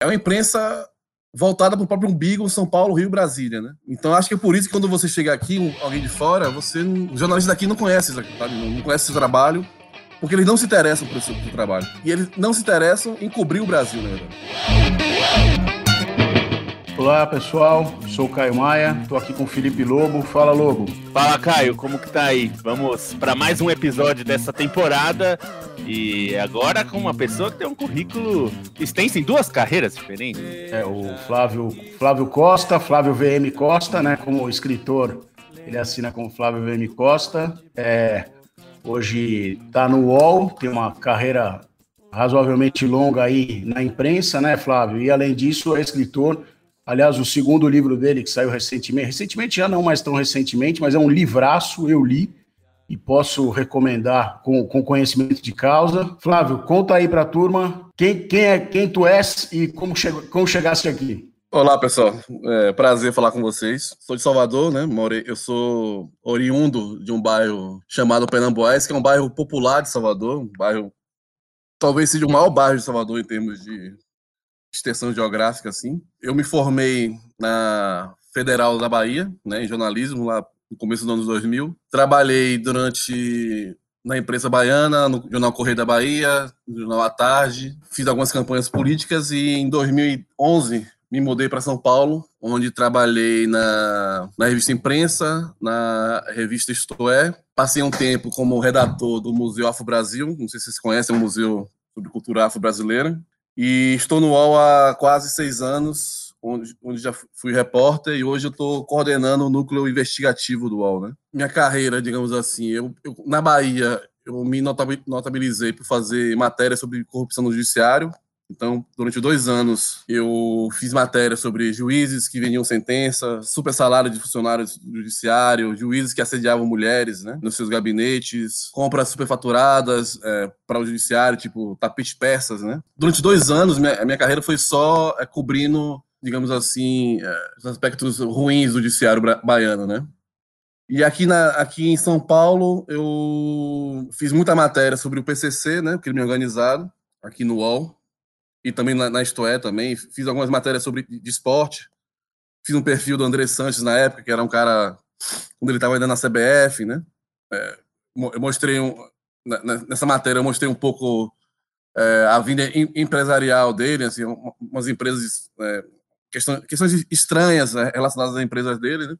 é uma imprensa voltada para o próprio umbigo São Paulo, Rio, Brasília, né? Então acho que é por isso que quando você chega aqui, alguém de fora, você, os jornalistas daqui não aqui, sabe? Não, não conhecem esse trabalho, porque eles não se interessam por esse trabalho. E eles não se interessam em cobrir o Brasil, na verdade. Olá pessoal, sou o Caio Maia, estou aqui com o Felipe Lobo. Fala Lobo. Fala Caio, como que tá aí? Vamos para mais um episódio dessa temporada e agora com uma pessoa que tem um currículo extenso em duas carreiras diferentes. É o Flávio, Flávio Costa, Flávio VM Costa, né? Como escritor, ele assina como Flávio VM Costa. É, hoje está no UOL, tem uma carreira razoavelmente longa aí na imprensa, né, Flávio? E além disso, é escritor Aliás, o segundo livro dele, que saiu recentemente, recentemente já não mais tão recentemente, mas é um livraço, eu li e posso recomendar com, com conhecimento de causa. Flávio, conta aí para a turma quem, quem, é, quem tu és e como, como chegaste aqui. Olá, pessoal. É, prazer falar com vocês. Sou de Salvador, né? Morei, eu sou oriundo de um bairro chamado Penamboés, que é um bairro popular de Salvador, um bairro talvez seja o maior bairro de Salvador em termos de extensão geográfica, assim. Eu me formei na Federal da Bahia, né, em jornalismo, lá no começo dos anos 2000. Trabalhei durante na imprensa baiana, no Jornal Correio da Bahia, no Jornal à Tarde. Fiz algumas campanhas políticas e em 2011 me mudei para São Paulo, onde trabalhei na, na revista Imprensa, na revista Isto É. Passei um tempo como redator do Museu Afro Brasil, não sei se vocês conhecem, é um museu sobre cultura afro-brasileira. E estou no UOL há quase seis anos, onde, onde já fui repórter e hoje eu estou coordenando o núcleo investigativo do UOL. Né? Minha carreira, digamos assim, eu, eu na Bahia eu me notabilizei por fazer matéria sobre corrupção no judiciário, então, durante dois anos, eu fiz matéria sobre juízes que vendiam sentença, super salário de funcionários do judiciário, juízes que assediavam mulheres né, nos seus gabinetes, compras superfaturadas é, para o judiciário, tipo tapete persas. Né? Durante dois anos, minha, minha carreira foi só é, cobrindo, digamos assim, é, os aspectos ruins do judiciário baiano. Né? E aqui, na, aqui em São Paulo, eu fiz muita matéria sobre o PCC, né, o crime organizado, aqui no UOL e também na, na também. Fiz algumas matérias sobre de esporte. Fiz um perfil do André Sanches na época, que era um cara, quando ele estava ainda na CBF, né? É, eu mostrei, um, nessa matéria, eu mostrei um pouco é, a vinda empresarial dele, assim, umas empresas, é, questões, questões estranhas né, relacionadas às empresas dele, né?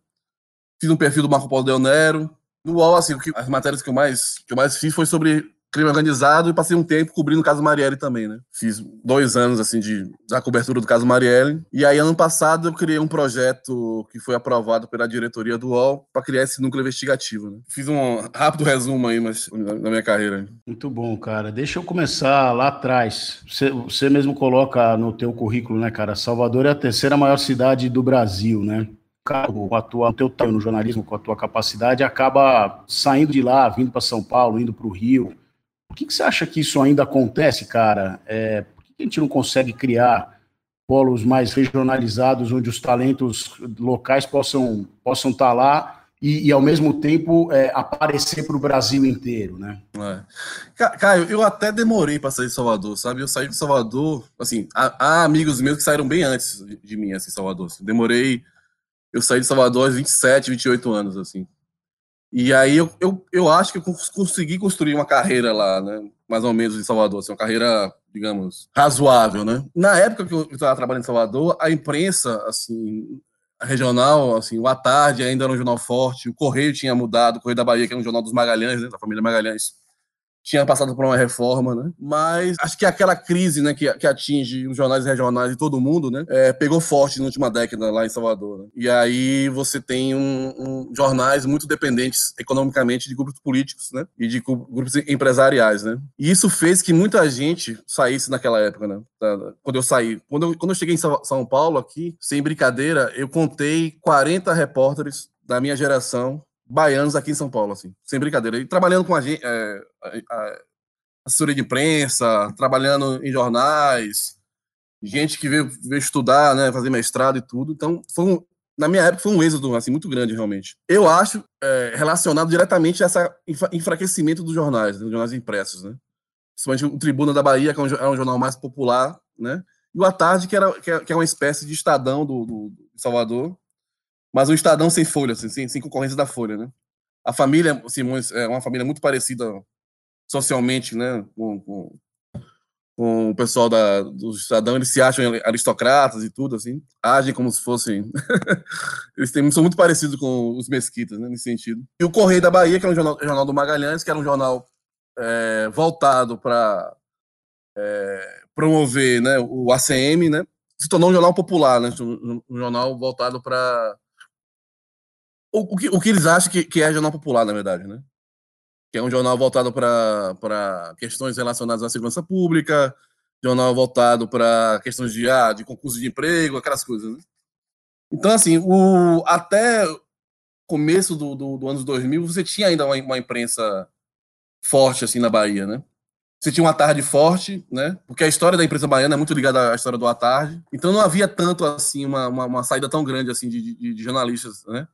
Fiz um perfil do Marco Paulo Del Nero. No UOL, assim, as matérias que eu mais, que eu mais fiz foi sobre crime organizado e passei um tempo cobrindo o caso Marielle também, né? Fiz dois anos, assim, de, da cobertura do caso Marielle. E aí, ano passado, eu criei um projeto que foi aprovado pela diretoria do UOL para criar esse núcleo investigativo, né? Fiz um rápido resumo aí, mas, da minha carreira. Muito bom, cara. Deixa eu começar lá atrás. Você, você mesmo coloca no teu currículo, né, cara? Salvador é a terceira maior cidade do Brasil, né? com a tua, teu no jornalismo, com a tua capacidade, acaba saindo de lá, vindo para São Paulo, indo para o Rio, por que, que você acha que isso ainda acontece, cara? É, por que, a gente não consegue criar polos mais regionalizados, onde os talentos locais possam possam estar tá lá e, e, ao mesmo tempo é, aparecer para o Brasil inteiro, né? É. Caio, eu até demorei para sair de Salvador, sabe? Eu saí de Salvador, assim, há, há, amigos meus que saíram bem antes de mim, assim, Salvador. Assim. Demorei, eu saí de Salvador aos 27, 28 anos, assim. E aí eu, eu, eu acho que eu consegui construir uma carreira lá, né? Mais ou menos em Salvador, assim, uma carreira, digamos, razoável, né? Na época que eu estava trabalhando em Salvador, a imprensa, assim, regional, assim, o A Tarde ainda era um jornal forte, o Correio tinha mudado, o Correio da Bahia, que é um jornal dos Magalhães, né, da família Magalhães, tinha passado por uma reforma, né? Mas acho que aquela crise, né, que, que atinge os jornais regionais e todo mundo, né, é, pegou forte na última década lá em Salvador. Né? E aí você tem um, um, jornais muito dependentes economicamente de grupos políticos, né, e de grupos empresariais, né? E isso fez que muita gente saísse naquela época, né? Quando eu saí, quando eu, quando eu cheguei em São Paulo aqui, sem brincadeira, eu contei 40 repórteres da minha geração baianos aqui em São Paulo, assim, sem brincadeira. E trabalhando com a gente, é, assessoria de imprensa, trabalhando em jornais, gente que veio, veio estudar, né, fazer mestrado e tudo. Então, foi um, na minha época foi um êxodo assim, muito grande, realmente. Eu acho é, relacionado diretamente a esse enfraquecimento dos jornais, dos jornais impressos, né? Principalmente o Tribuna da Bahia, que é um, é jornal mais popular, né? e o A Tarde, que, era, que, é, é uma espécie de estadão do, do, Salvador, mas um estadão sem folha, assim, sem, sem concorrência da folha, né? A família Simões é uma família muito parecida socialmente, né, com, com, com o pessoal da, do Estadão, eles se acham aristocratas e tudo, assim, agem como se fossem. eles têm, são muito parecidos com os mesquitas, né, nesse sentido. E o Correio da Bahia, que é um jornal, jornal do Magalhães, que era um jornal é, voltado para é, promover né, o ACM, né, se tornou um jornal popular, né, um jornal voltado para o, o, que, o que eles acham que, que é jornal popular, na verdade, né? Que é um jornal voltado para questões relacionadas à segurança pública, jornal voltado para questões de, ah, de concurso de emprego, aquelas coisas, né? Então, assim, o, até começo do, do, do anos 2000, você tinha ainda uma, uma imprensa forte, assim, na Bahia, né? Você tinha uma tarde forte, né? Porque a história da imprensa baiana é muito ligada à história do à tarde. Então não havia tanto assim uma, uma, uma saída tão grande assim de, de, de, jornalistas, né?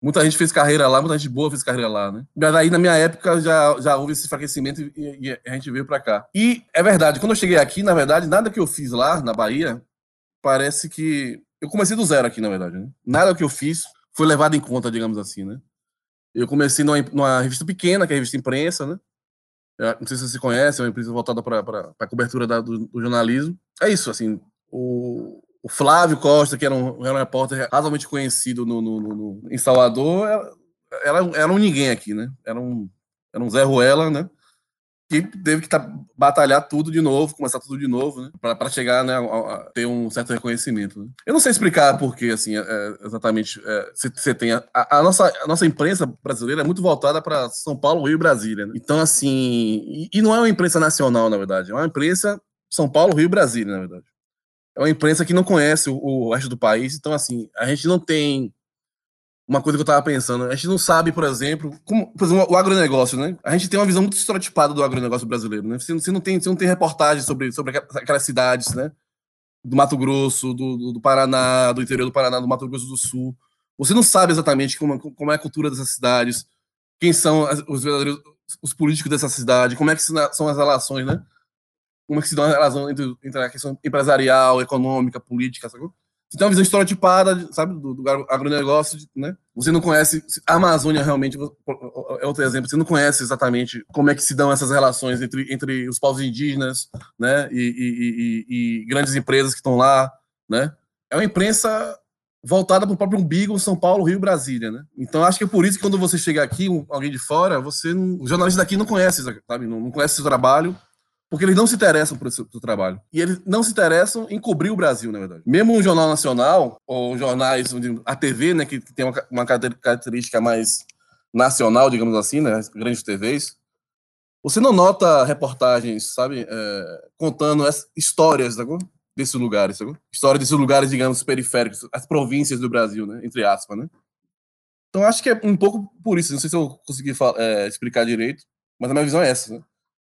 Muita gente fez carreira lá, muita gente boa fez carreira lá, né? Mas aí, na minha época, já, já houve esse enfraquecimento e, e, a gente veio para cá. E é verdade, quando eu cheguei aqui, na verdade, nada que eu fiz lá, na Bahia, parece que. Eu comecei do zero aqui, na verdade. Né? Nada que eu fiz foi levado em conta, digamos assim, né? Eu comecei numa, numa revista pequena, que é a revista Imprensa, né? Eu não sei se você conhece, é uma empresa voltada para a cobertura da, do, do jornalismo. É isso, assim. O, o Flávio Costa, que era um, era um repórter razoavelmente conhecido no, no, no, em Salvador, era, era, um ninguém aqui, né? Era um, era um Zé Ruela, né? Que teve que tá, batalhar tudo de novo, começar tudo de novo, né? Para chegar né, a, a, ter um certo reconhecimento. Né? Eu não sei explicar porque, assim, é, é exatamente, você é, tem. A, a, nossa, a nossa imprensa brasileira é muito voltada para São Paulo, Rio e Brasília. Né? Então, assim. E, e não é uma imprensa nacional, na verdade. É uma imprensa São Paulo, Rio e Brasília, na verdade é uma imprensa que não conhece o, o resto do país. Então, assim, a gente não tem uma coisa que eu estava pensando. A gente não sabe, por exemplo, como, por exemplo, o agronegócio, né? A gente tem uma visão muito estereotipada do agronegócio brasileiro, né? Você, você, não tem, você não tem reportagem sobre, sobre aquelas cidades, né? Do Mato Grosso, do, do, do, Paraná, do interior do Paraná, do Mato Grosso do Sul. Você não sabe exatamente como, como é a cultura dessas cidades, quem são os verdadeiros os políticos dessa cidade, como é que são as relações, né? Como é que se dá uma relação entre, entre a questão empresarial, econômica, política, sabe? Você tem uma visão estereotipada, sabe, do, do agronegócio, né? Você não conhece a Amazônia realmente, é outro exemplo, você não conhece exatamente como é que se dão essas relações entre, entre os povos indígenas, né, e, e, e, e grandes empresas que estão lá, né? É uma imprensa voltada para o próprio umbigo São Paulo, Rio, Brasília, né? Então acho que é por isso que quando você chega aqui, alguém de fora, você, não, os jornalistas daqui não conhecem, sabe? Não, não conhece esse trabalho porque eles não se interessam por esse por trabalho. E eles não se interessam em cobrir o Brasil, na verdade. Mesmo um jornal nacional, ou jornais, a TV, né, que tem uma, uma característica mais nacional, digamos assim, né, as grandes TVs, você não nota reportagens, sabe, é, contando as histórias sabe, desses lugares, sabe? História desses lugares, digamos, periféricos, as províncias do Brasil, né, entre aspas, né. Então acho que é um pouco por isso, não sei se eu consegui é, explicar direito, mas a minha visão é essa, né?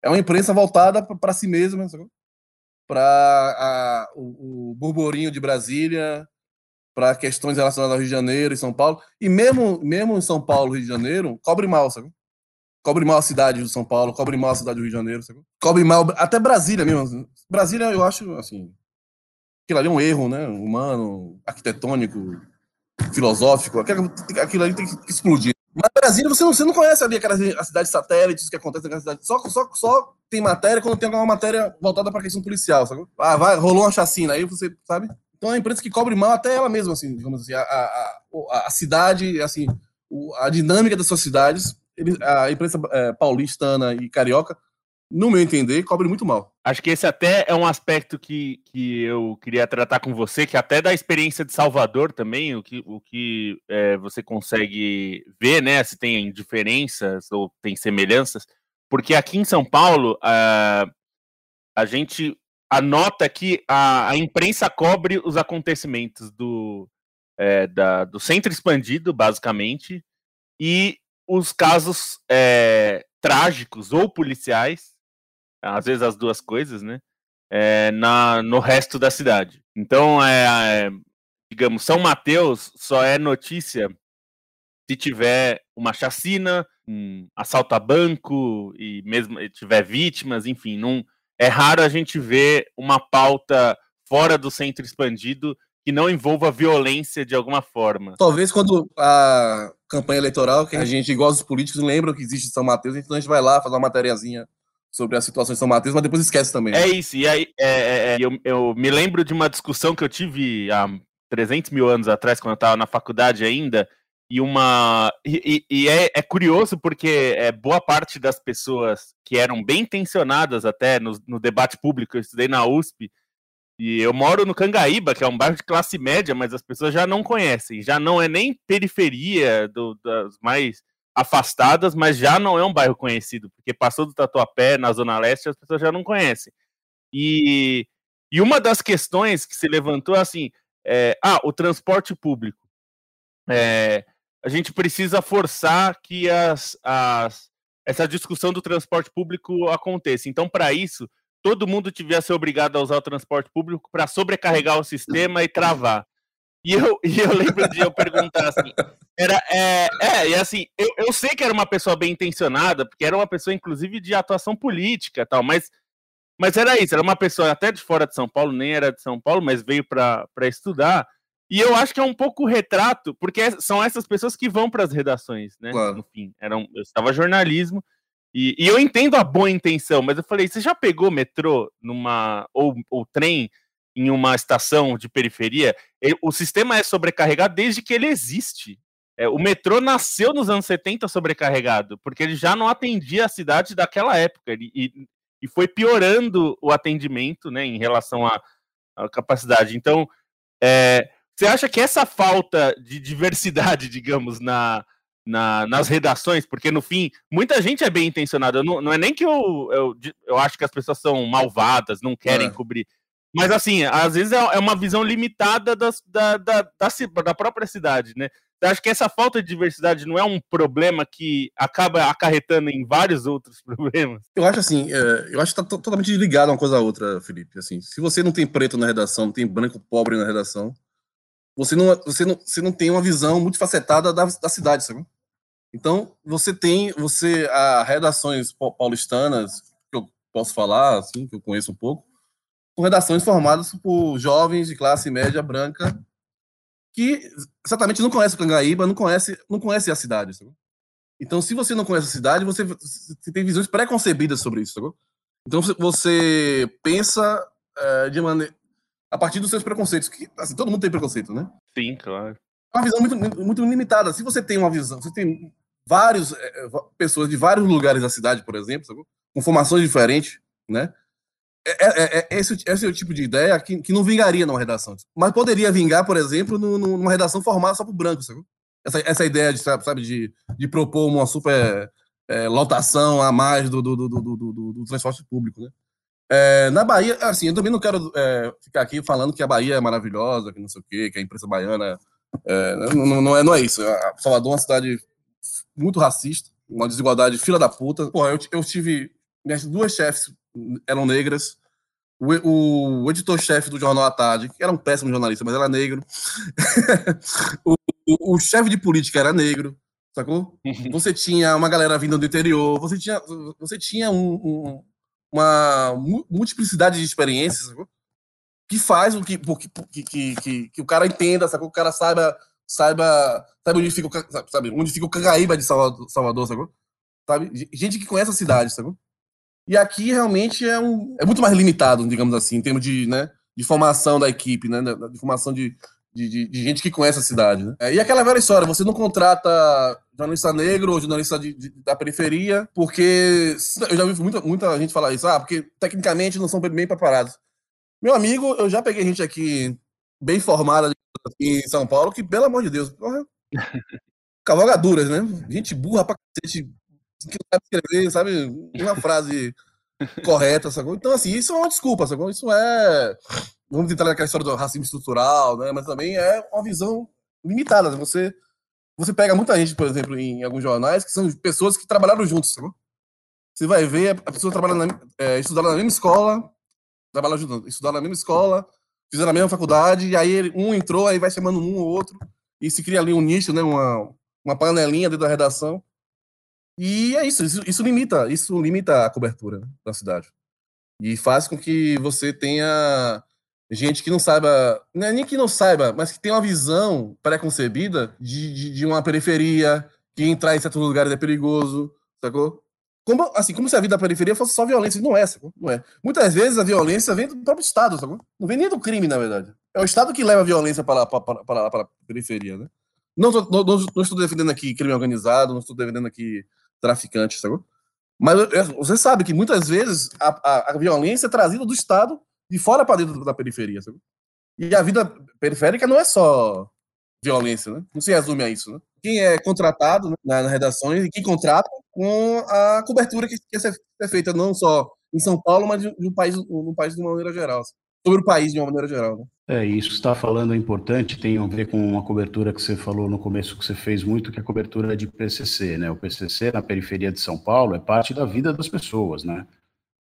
É uma imprensa voltada para si mesma, para o, o burburinho de Brasília, para questões relacionadas ao Rio de Janeiro e São Paulo. E mesmo, mesmo em São Paulo, Rio de Janeiro, cobre mal, sabe? Cobre mal a cidade de São Paulo, cobre mal a cidade do Rio de Janeiro, sabe? Cobre mal até Brasília mesmo. Brasília, eu acho, assim, aquilo ali é um erro, né? Humano, arquitetônico, filosófico. Aquilo ali tem que explodir. Mas Brasília, você não, você não conhece ali aquelas as cidades satélites que acontecem naquela cidade. Só, só, só tem matéria quando tem alguma matéria voltada para questão policial, sabe? Ah, vai, rolou uma chacina, aí você, sabe? Então é uma imprensa que cobre mal até ela mesma, assim, digamos assim. A, a, a, a cidade, assim, a dinâmica das suas cidades, ele, a imprensa é, paulistana e carioca no meu entender, cobre muito mal. Acho que esse até é um aspecto que, que eu queria tratar com você, que até da experiência de Salvador também, o que, o que é, você consegue ver, né? Se tem diferenças ou tem semelhanças, porque aqui em São Paulo a, a gente anota que a, a imprensa cobre os acontecimentos do, é, da, do centro expandido, basicamente, e os casos é, trágicos ou policiais às vezes as duas coisas, né? É, na, no resto da cidade. Então, é, é, digamos, São Mateus só é notícia se tiver uma chacina, um assalto a banco e mesmo tiver vítimas, enfim, não é raro a gente ver uma pauta fora do centro expandido que não envolva violência de alguma forma. Talvez quando a campanha eleitoral, que a gente gosta dos políticos, lembra que existe São Mateus, então a gente vai lá fazer uma matériazinha sobre a situação de São Mateus, mas depois esquece também. Né? É isso, e aí é, é, é, eu, eu, me lembro de uma discussão que eu tive há 300 mil anos atrás, quando eu estava na faculdade ainda, e uma e, e é, é, curioso porque é, boa parte das pessoas que eram bem intencionadas até no, no, debate público, eu estudei na USP, e eu moro no Cangaíba, que é um bairro de classe média, mas as pessoas já não conhecem, já não é nem periferia do, das mais afastadas, mas já não é um bairro conhecido, porque passou do Tatuapé, na Zona Leste, as pessoas já não conhecem. E, e uma das questões que se levantou é assim, é, ah, o transporte público. É, a gente precisa forçar que as, as, essa discussão do transporte público aconteça. Então, para isso, todo mundo tivesse obrigado a usar o transporte público para sobrecarregar o sistema e travar. E eu, e eu lembro de eu perguntar assim, era, é, é, e assim, eu, eu sei que era uma pessoa bem intencionada, porque era uma pessoa, inclusive, de atuação política tal, mas, mas era isso, era uma pessoa até de fora de São Paulo, nem era de São Paulo, mas veio para estudar. E eu acho que é um pouco retrato, porque são essas pessoas que vão para as redações, né? Claro. No fim, eram, eu estava jornalismo, e, e, eu entendo a boa intenção, mas eu falei, você já pegou metrô numa ou, ou trem em uma estação de periferia, o sistema é sobrecarregado desde que ele existe. É, o metrô nasceu nos anos 70 sobrecarregado, porque ele já não atendia a cidade daquela época, ele, e, e foi piorando o atendimento né, em relação à, à capacidade. Então, é, você acha que essa falta de diversidade, digamos, na, na, nas redações, porque no fim, muita gente é bem intencionada. Não, não é nem que eu, eu, eu acho que as pessoas são malvadas, não querem é. cobrir. Mas assim, às vezes é, é uma visão limitada das, da, da, da, da própria cidade, né? Eu acho que essa falta de diversidade não é um problema que acaba acarretando em vários outros problemas? Eu acho assim, é, eu acho que está totalmente ligado uma coisa a outra, Felipe. Assim, se você não tem preto na redação, não tem branco pobre na redação, você não, você não, você não tem uma visão muito facetada da, da cidade, sabe? Então, você tem, você, a redações paulistanas, que eu posso falar, assim, que eu conheço um pouco, são redações formadas por jovens de classe média branca que certamente não conhece o Cangaíba, não conhece, não conhece a cidade. Sabe? Então, se você não conhece a cidade, você, você tem visões preconcebidas sobre isso. Sabe? Então, você pensa é, de maneira a partir dos seus preconceitos. Que, assim, todo mundo tem preconceito, né? Sim, claro. É uma visão muito, muito, muito limitada. Se você tem uma visão, você tem vários é, pessoas de vários lugares da cidade, por exemplo, sabe? com formações diferentes, né? É, é, é, esse, esse é o tipo de ideia que, que não vingaria numa redação. Mas poderia vingar, por exemplo, no, no, numa redação formada só por branco? Essa, essa ideia de, sabe, de, de propor uma super é, lotação a mais do, do, do, do, transporte público, né? É, na Bahia, assim, eu também não quero é, ficar aqui falando que a Bahia é maravilhosa, que não sei o quê, que a imprensa baiana. É, não, não, é, não é isso. Salvador é uma cidade muito racista, uma desigualdade fila da puta. Pô, eu, eu tive. Minhas duas chefes eram negras. O, o, o editor-chefe do Jornal à Tarde, que era um péssimo jornalista, mas era negro. o, o, o chefe de política era negro, sacou? Você tinha uma galera vinda do interior, você tinha, você tinha um, um, uma multiplicidade de experiências, sacou? Que faz o que, que, que, que, que o cara entenda, sacou? Que o cara saiba, saiba, sabe onde fica, sabe, onde fica o Cangaíba de Salvador, Salvador sacou? Sabe? Gente que conhece a cidade, sacou? E aqui realmente é, um, é muito mais limitado, digamos assim, em termos de, né, de formação da equipe, né, de formação de, de, de, gente que conhece a cidade. Né? É, e aquela velha história, você não contrata jornalista negro ou jornalista de, de, da periferia, porque eu já ouvi muita, muita gente falar isso, ah, porque tecnicamente não são bem preparados. Meu amigo, eu já peguei gente aqui bem formada em São Paulo, que, pelo amor de Deus, porra, cavalgaduras, né? Gente burra pra cacete, que não sabe escrever, sabe? Uma frase correta, sacou? Então, assim, isso é uma desculpa, sacou? Isso é. Vamos entrar naquela história do racismo estrutural, né? Mas também é uma visão limitada. Você, você pega muita gente, por exemplo, em alguns jornais, que são pessoas que trabalharam juntos, sacou? Você vai ver, a pessoa trabalha na, é, estudaram na mesma escola, trabalharam juntos, estudaram na mesma escola, fizeram a mesma faculdade, e aí um entrou, aí vai chamando um ou outro, e se cria ali um nicho, né? Uma, uma panelinha dentro da redação. E é isso, isso, isso limita, isso limita a cobertura né, da cidade. E faz com que você tenha gente que não saiba, é nem que não saiba, mas que tem uma visão pré-concebida de, de, de, uma periferia, que entrar em certos lugares é perigoso, sacou? Como, assim, como se a vida da periferia fosse só violência. Não é, sacou? Não é. Muitas vezes a violência vem do próprio Estado, sacou? Não vem nem do crime, na verdade. É o Estado que leva a violência para, para, para, para a periferia, né? Não, não, estou defendendo aqui crime organizado, não estou defendendo aqui traficante, sacou? Mas você sabe que muitas vezes a, a, a violência é trazida do Estado de fora para dentro da periferia, sabe? E a vida periférica não é só violência, né? Não se resume a isso, né? Quem é contratado né, nas redações e quem contrata com a cobertura que quer ser feita não só em São Paulo, mas no país, no país de uma maneira geral. Sobre o país de uma maneira geral. Né? É, isso que está falando é importante, tem a ver com uma cobertura que você falou no começo, que você fez muito, que é a cobertura de PCC, né? O PCC na periferia de São Paulo é parte da vida das pessoas, né?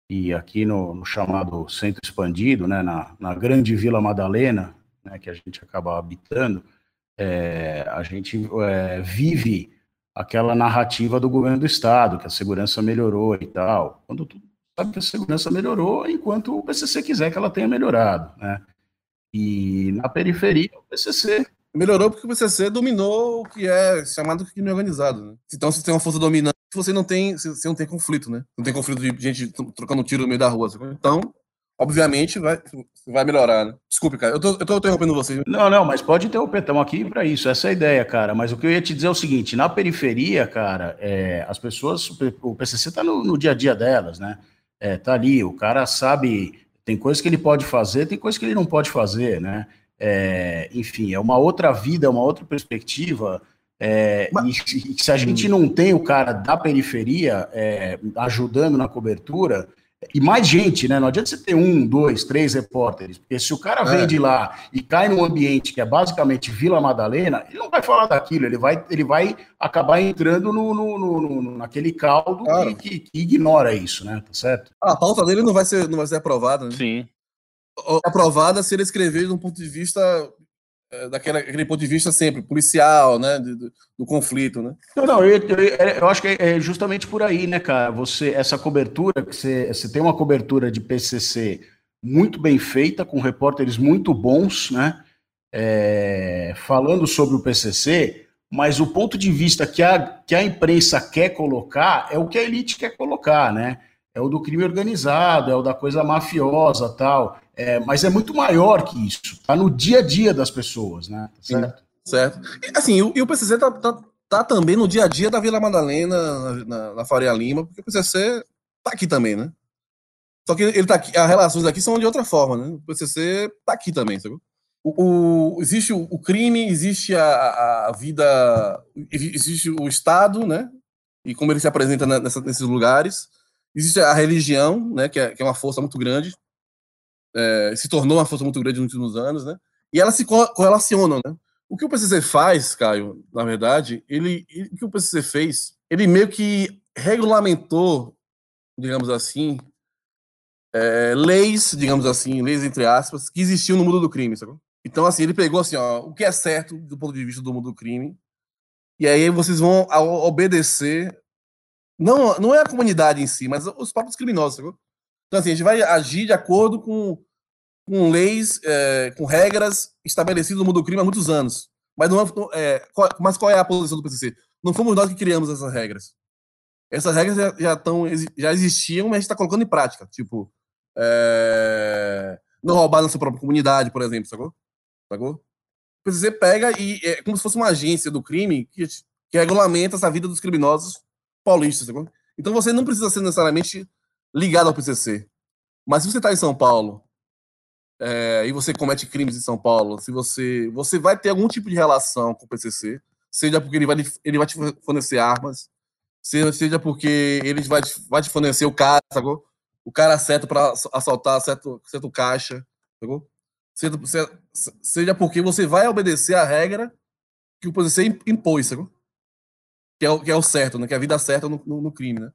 e aqui no, no chamado centro expandido, né, na, na, grande Vila Madalena, né, que a gente acaba habitando, é, a gente é, vive aquela narrativa do governo do estado, que a segurança melhorou e tal. Quando tu sabe que a segurança melhorou, enquanto o PCC quiser que ela tenha melhorado, né? E na periferia, o PCC melhorou porque o PCC dominou o que é chamado crime organizado. Né? Então, se tem uma força dominante, você não tem, você não tem conflito, né? Não tem conflito de gente trocando tiro no meio da rua. Então, obviamente, vai, vai melhorar, né? Desculpe, cara, eu tô, eu tô interrompendo você. Não, não, mas pode interromper, estamos aqui para isso, essa é a ideia, cara. Mas o que eu ia te dizer é o seguinte: na periferia, cara, é, as pessoas, o PCC tá no, no, dia a dia delas, né? É, tá ali, o cara sabe, tem coisas que ele pode fazer, tem coisas que ele não pode fazer, né? É, enfim, é uma outra vida, uma outra perspectiva. É, Mas... e, e, se a gente não tem o cara da periferia é, ajudando na cobertura, e mais gente, né? Não adianta você ter um, dois, três repórteres, porque se o cara vem é. de lá e cai num ambiente que é basicamente Vila Madalena, ele não vai falar daquilo, ele vai, ele vai acabar entrando no, no, no, no naquele caldo claro. que, que, ignora isso, né? Tá certo? A pauta dele não vai ser, não vai ser aprovada, né? Sim. Aprovada se ele escrever de um ponto de vista é, daquele aquele ponto de vista sempre policial, né, do, do conflito, né? Não, não, eu, eu, eu, acho que é justamente por aí, né, cara? Você essa cobertura que você, você tem uma cobertura de PCC muito bem feita com repórteres muito bons, né? É, falando sobre o PCC, mas o ponto de vista que a, que a imprensa quer colocar é o que a elite quer colocar, né? É o do crime organizado, é o da coisa mafiosa tal. É, mas é muito maior que isso. Está no dia a dia das pessoas, né? Certo? Certo. E, assim, o, e o PCC tá, tá, tá, também no dia a dia da Vila Madalena, na, na, na, Faria Lima, porque o PCC tá aqui também, né? Só que ele tá aqui, as relações aqui são de outra forma, né? O PCC tá aqui também, sabe? O, o, existe o, o, crime, existe a, a, vida, existe o Estado, né? E como ele se apresenta nessa, nesses lugares. Existe a religião, né? Que é, que é uma força muito grande é, se tornou uma força muito grande nos últimos anos, né? E elas se correlacionam, né? O que o PCC faz, Caio, na verdade, ele, ele, o que o PCC fez, ele meio que regulamentou, digamos assim, é, leis, digamos assim, leis entre aspas, que existiam no mundo do crime, sabe? Então, assim, ele pegou assim, ó, o que é certo do ponto de vista do mundo do crime, e aí vocês vão obedecer, não, não é a comunidade em si, mas os próprios criminosos? Então, assim, a gente vai agir de acordo com, com leis, é, com regras estabelecidas no mundo do crime há muitos anos. Mas, não, é, qual, mas qual é a posição do PCC? Não fomos nós que criamos essas regras. Essas regras já, já, tão, já existiam, mas a gente está colocando em prática. Tipo, é, não roubar na sua própria comunidade, por exemplo, sacou? sacou? O PCC pega e é como se fosse uma agência do crime que, que regulamenta essa vida dos criminosos paulistas, sacou? Então você não precisa ser necessariamente ligado ao PCC. Mas se você está em São Paulo é, e você comete crimes em São Paulo, se você você vai ter algum tipo de relação com o PCC, seja porque ele vai ele vai te fornecer armas, seja, seja porque ele vai te, vai te fornecer o cara, sacou? O cara certo para assaltar certo, certo caixa, sacou? Seja, seja porque você vai obedecer a regra que o PCC impôs, sacou? Que é, o, que é o certo, né? Que é a vida certa no, no, no crime, né?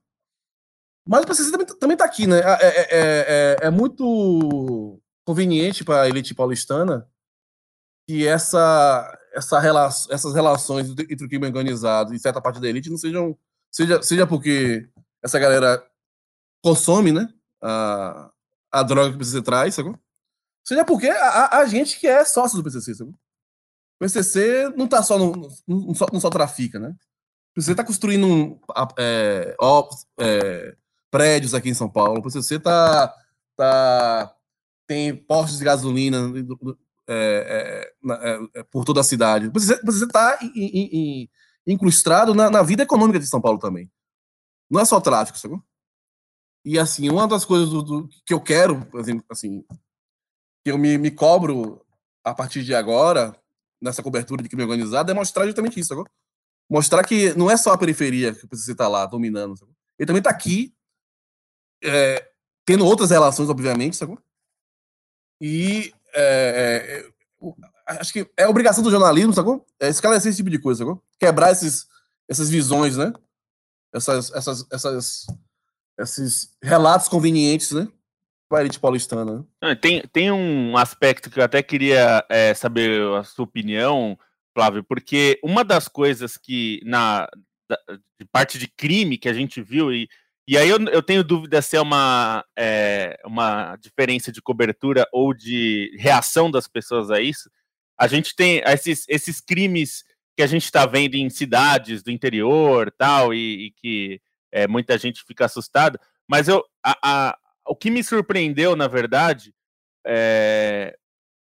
Mas o PCC também, também tá aqui, né? É, é, é, é muito conveniente para a elite paulistana que essa, essa relação, essas relações entre o crime organizado e certa parte da elite não sejam. Seja, seja porque essa galera consome, né? A, a droga que o PCC traz, sacou? Seja porque a, a gente que é sócio do PCC, sabe? O PCC não tá só no, não, só, não só trafica, né? O PCC tá construindo um, é, ó, é, prédios aqui em São Paulo. O PCC tá, tem postos de gasolina é, é, é, é, por toda a cidade. PCC, está incrustado na, na, vida econômica de São Paulo também. Não é só tráfico, sabe? E assim, uma das coisas do, do, que eu quero, assim, que eu me, me cobro a partir de agora, nessa cobertura de crime organizado, é mostrar justamente isso, sabe? Mostrar que não é só a periferia que precisa estar lá dominando, sabe? Ele também está aqui, é, tendo outras relações, obviamente, sabe? E é, é, acho que é obrigação do jornalismo, sacou? É esclarecer esse tipo de coisa? Quebrar esses, essas visões, né? Essas, essas, essas, esses relatos convenientes, né? Para a elite paulistana. Né? Tem, tem um aspecto que eu até queria é, saber a sua opinião, Flávio, porque uma das coisas que na da, de parte de crime que a gente viu e e aí eu, eu tenho dúvida se é uma, é uma diferença de cobertura ou de reação das pessoas a isso. A gente tem esses, esses crimes que a gente está vendo em cidades do interior tal, e, e que é, muita gente fica assustada. Mas eu, a, a, o que me surpreendeu, na verdade, é,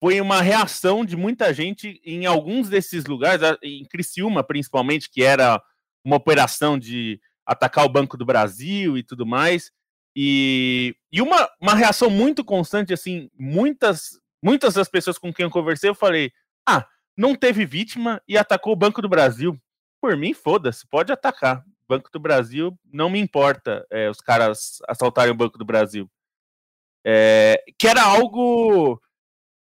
foi uma reação de muita gente em alguns desses lugares, em Criciúma principalmente, que era uma operação de atacar o Banco do Brasil e tudo mais. E, e uma, uma reação muito constante, assim, muitas, muitas das pessoas com quem eu conversei, eu falei, ah, não teve vítima e atacou o Banco do Brasil. Por mim, foda-se, pode atacar. Banco do Brasil, não me importa é, os caras assaltarem o Banco do Brasil. É, que era algo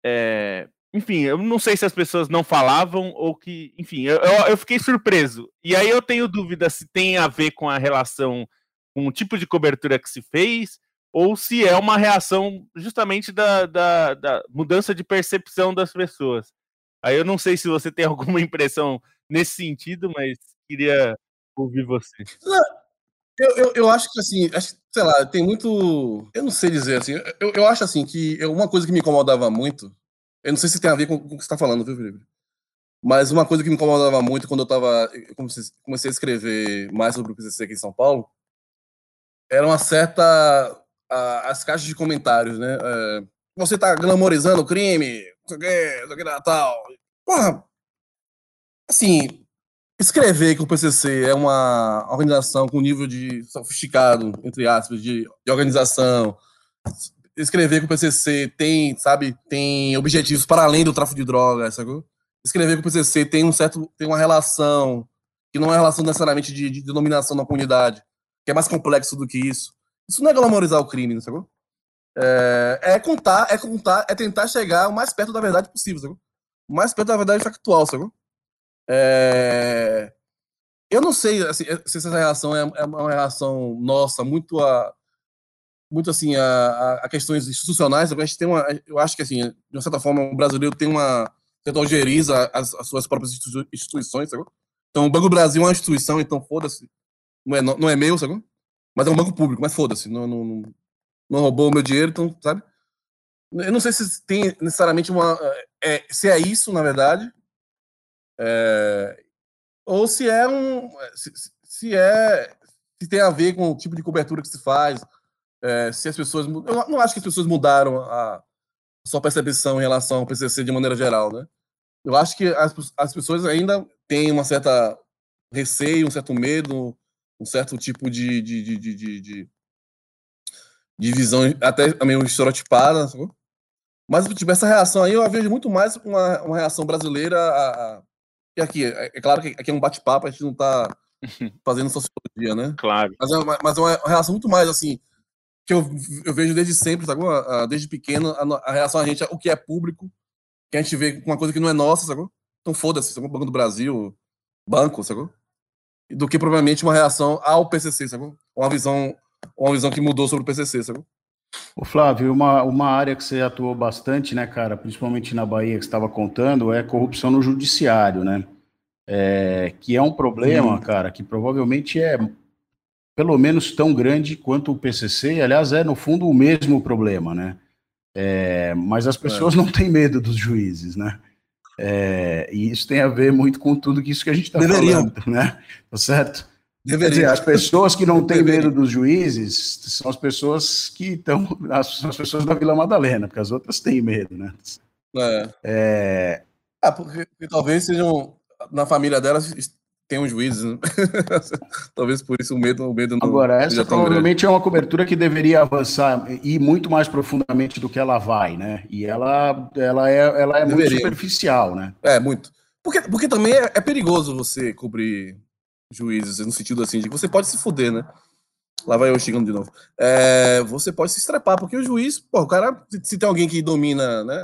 é, enfim, eu não sei se as pessoas não falavam ou que, enfim, eu, eu, fiquei surpreso. E aí eu tenho dúvida se tem a ver com a relação, com o tipo de cobertura que se fez, ou se é uma reação justamente da, da, da mudança de percepção das pessoas. Aí eu não sei se você tem alguma impressão nesse sentido, mas queria ouvir você. Eu, eu, eu acho que assim, acho, sei lá, tem muito. Eu não sei dizer assim. Eu, eu acho assim que uma coisa que me incomodava muito eu não sei se tem a ver com, o que você está falando, viu, Felipe? Mas uma coisa que me incomodava muito quando eu tava, comecei, comecei a escrever mais sobre o PCC aqui em São Paulo era uma certa. A, as caixas de comentários, né? É, você tá glamorizando o crime, não sei o que, não sei o que, tal. Porra, assim, escrever que o PCC é uma organização com nível de sofisticado, entre aspas, de, de organização, escrever que o PCC tem, sabe, tem objetivos para além do tráfico de drogas, sabe? Escrever que o PCC tem um certo, tem uma relação que não é relação necessariamente de, de denominação na comunidade, que é mais complexo do que isso. Isso não é glamorizar o crime, sabe? É, é contar, é contar, é tentar chegar o mais perto da verdade possível, sabe? O mais perto da verdade factual, sabe? É, eu não sei assim, se essa reação é, é uma reação nossa, muito a, muito assim a, a, questões institucionais. A gente tem uma, eu acho que assim, de uma certa forma, o brasileiro tem uma certa algeriza as, as suas próprias instituições, sabe? Então, o Banco do Brasil é uma instituição, então foda-se. Não é, não, não é meu, sabe? Mas é um banco público, mas foda-se. Não, não, não roubou o meu dinheiro, então, sabe? Eu não sei se tem necessariamente uma. É, se é isso, na verdade. É, ou se é um. Se, se é. Se tem a ver com o tipo de cobertura que se faz, é, se as pessoas. Eu não acho que as pessoas mudaram a sua percepção em relação ao PCC de maneira geral, né? Eu acho que as, as pessoas ainda têm uma certa receio, um certo medo, um certo tipo de, de, de, de, de, de visão até meio estereotipada, sabe? Mas tipo, essa reação aí eu vejo muito mais uma, uma reação brasileira a, a... E aqui, é, é claro que aqui é um bate-papo, a gente não está fazendo sociologia, né? Claro. Mas é, uma, mas é uma reação muito mais assim, que eu, eu vejo desde sempre, sabe? Desde pequeno, a, a, reação a gente, o que é público, que a gente vê com uma coisa que não é nossa, sabe? Então foda-se, sabe? Banco do Brasil, banco, sabe? Do que provavelmente uma reação ao PCC, sabe? Uma visão, uma visão que mudou sobre o PCC, sabe? O Flávio, uma, uma área que você atuou bastante, né, cara, principalmente na Bahia que você estava contando, é corrupção no judiciário, né? É, que é um problema, hum. cara, que provavelmente é pelo menos tão grande quanto o PCC, aliás, é no fundo o mesmo problema, né? É, mas as pessoas é. não têm medo dos juízes, né? É, e isso tem a ver muito com tudo isso que a gente está falando, né? Tá certo? Deveria. Quer dizer, as pessoas que não têm medo dos juízes são as pessoas que estão, as, as pessoas da Vila Madalena, porque as outras têm medo, né? É. é... Ah, porque, porque talvez sejam na família delas tem um juiz, né? talvez por isso o medo, o medo não Agora, essa provavelmente é uma cobertura que deveria avançar e ir muito mais profundamente do que ela vai, né? E ela, ela é, ela é muito superficial, né? É, muito. Porque, porque também é, é, perigoso você cobrir juízes, no sentido assim, de que você pode se fuder, né? Lá vai eu chegando de novo. É, você pode se estrepar, porque o juiz, pô, o cara, se, tem alguém que domina né,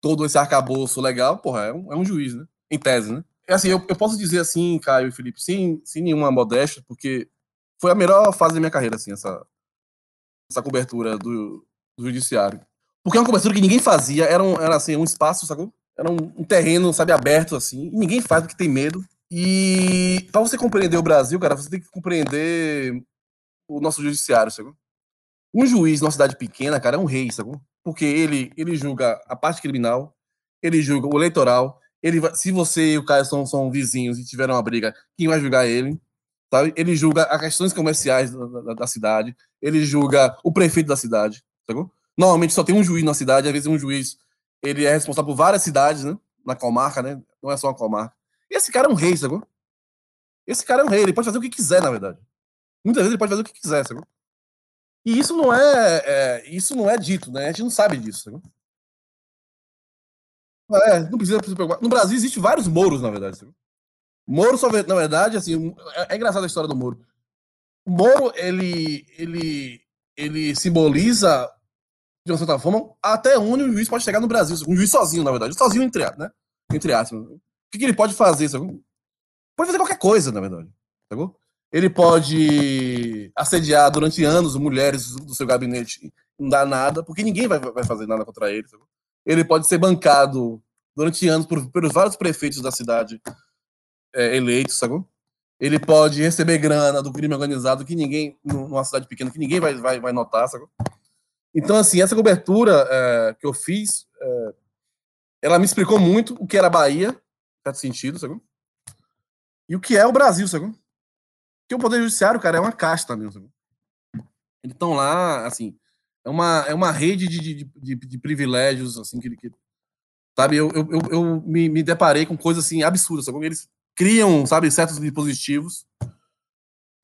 todo esse arcabouço legal, porra, é um, é um juiz, né? Em tese, né? É assim, eu, eu, posso dizer assim, Caio e Felipe, sem, sem nenhuma modéstia, porque foi a melhor fase da minha carreira, assim, essa, essa cobertura do, do judiciário. Porque é uma cobertura que ninguém fazia, era, um, era assim, um espaço, sacou? Era um, um terreno, sabe, aberto, assim, e ninguém faz porque tem medo. E para você compreender o Brasil, cara, você tem que compreender o nosso judiciário, sacou? Um juiz numa cidade pequena, cara, é um rei, sacou? Porque ele, ele julga a parte criminal, ele julga o eleitoral, ele se você e o Caio são, são vizinhos e tiveram uma briga, quem vai julgar ele? Sabe? Ele julga as questões comerciais da, da, da, cidade, ele julga o prefeito da cidade, sacou? Normalmente só tem um juiz na cidade, às vezes um juiz ele é responsável por várias cidades, né? Na comarca, né? Não é só uma comarca. Esse cara é um rei, sacou? Esse cara é um rei, ele pode fazer o que quiser, na verdade. Muitas vezes ele pode fazer o que quiser, sacou? E isso não é, é isso não é dito, né? A gente não sabe disso, sacou? É, não precisa se preocupar. No Brasil existe vários Mouros, na verdade. Moro, na verdade, assim, é, é engraçada a história do Moro. O Moro, ele, ele, ele simboliza, de uma certa forma, até onde o juiz pode chegar no Brasil. Um juiz sozinho, na verdade. Sozinho, entre, né? entre aspas. Que, que ele pode fazer? Sabe? Pode fazer qualquer coisa, na verdade. Sabe? Ele pode assediar durante anos mulheres do seu gabinete, não dá nada, porque ninguém vai, vai fazer nada contra ele. Sabe? ele pode ser bancado durante anos por, pelos vários prefeitos da cidade é, eleitos, sabe? Ele pode receber grana do crime organizado que ninguém, numa cidade pequena, que ninguém vai, vai, vai notar, sabe? Então, assim, essa cobertura é, que eu fiz, é, ela me explicou muito o que era Bahia, certo sentido, sabe? E o que é o Brasil, sabe? Porque o Poder Judiciário, cara, é uma casta mesmo, sabe? Eles estão lá, assim, é uma, é uma rede de, de, de, de privilégios, assim, que, que sabe, eu, eu, eu me, me deparei com coisas, assim, absurdas, sabe? Eles criam, sabe, certos dispositivos,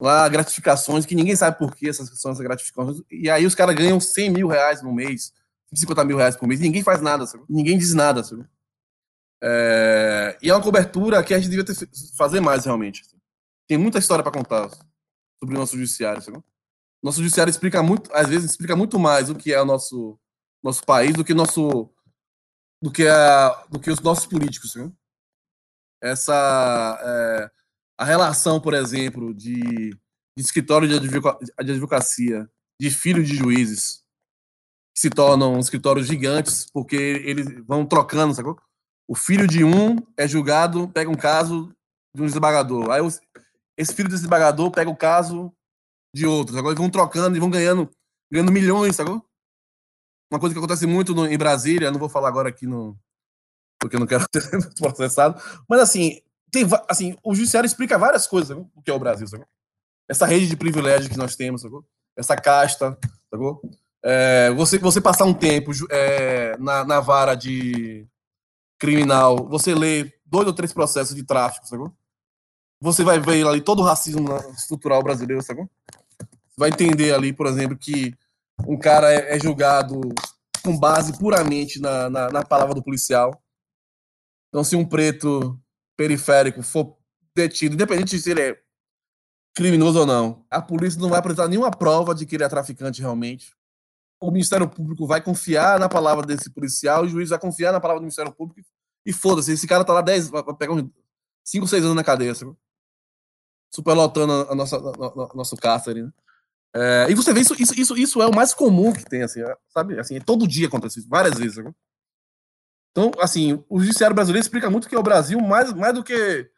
lá, gratificações, que ninguém sabe por que essas são essas gratificações, e aí os caras ganham 100 mil reais no mês, 50 mil reais por mês, ninguém faz nada? Ninguém diz nada, sabe? É... E é uma cobertura que a gente devia ter, fazer mais, realmente. Tem muita história para contar sobre o nosso judiciário, sabe? Nosso judiciário explica muito, às vezes explica muito mais o que é o nosso nosso país do que nosso do que a, do que os nossos políticos, viu? Essa é, a relação, por exemplo, de, de escritório de, advocacia, de filhos de juízes, que se tornam escritórios gigantes porque eles vão trocando, sacou? O filho de um é julgado, pega um caso de um desembargador. Aí esse filho desse desembargador pega o caso de outros. Agora eles vão trocando e vão ganhando, ganhando milhões, sacou? Uma coisa que acontece muito no, em Brasília, não vou falar agora aqui no. porque eu não quero ser processado, mas assim, tem, assim, o judiciário explica várias coisas, o que é o Brasil, sacou? Essa rede de privilégios que nós temos, sacou? Essa casta, sacou? É, você, você passar um tempo é, na, na vara de criminal, você lê dois ou três processos de tráfico, sacou? Você vai ver ali todo o racismo estrutural brasileiro, sacou? vai entender ali, por exemplo, que um cara é, é julgado com base puramente na, na, na, palavra do policial. Então, se um preto periférico for detido, independente de se ele é criminoso ou não, a polícia não vai apresentar nenhuma prova de que ele é traficante realmente. O Ministério Público vai confiar na palavra desse policial, o juiz vai confiar na palavra do Ministério Público e foda-se, esse cara tá lá 10, vai pegar uns 5, 6 anos na cadeia, sabe? superlotando a nossa, a, a, nosso cárcere, né? É, e você vê isso, isso, isso, isso é o mais comum que tem, assim, é, sabe? Assim, todo dia acontece isso, várias vezes. Né? Então, assim, o judiciário brasileiro explica muito que é o Brasil mais, mais do que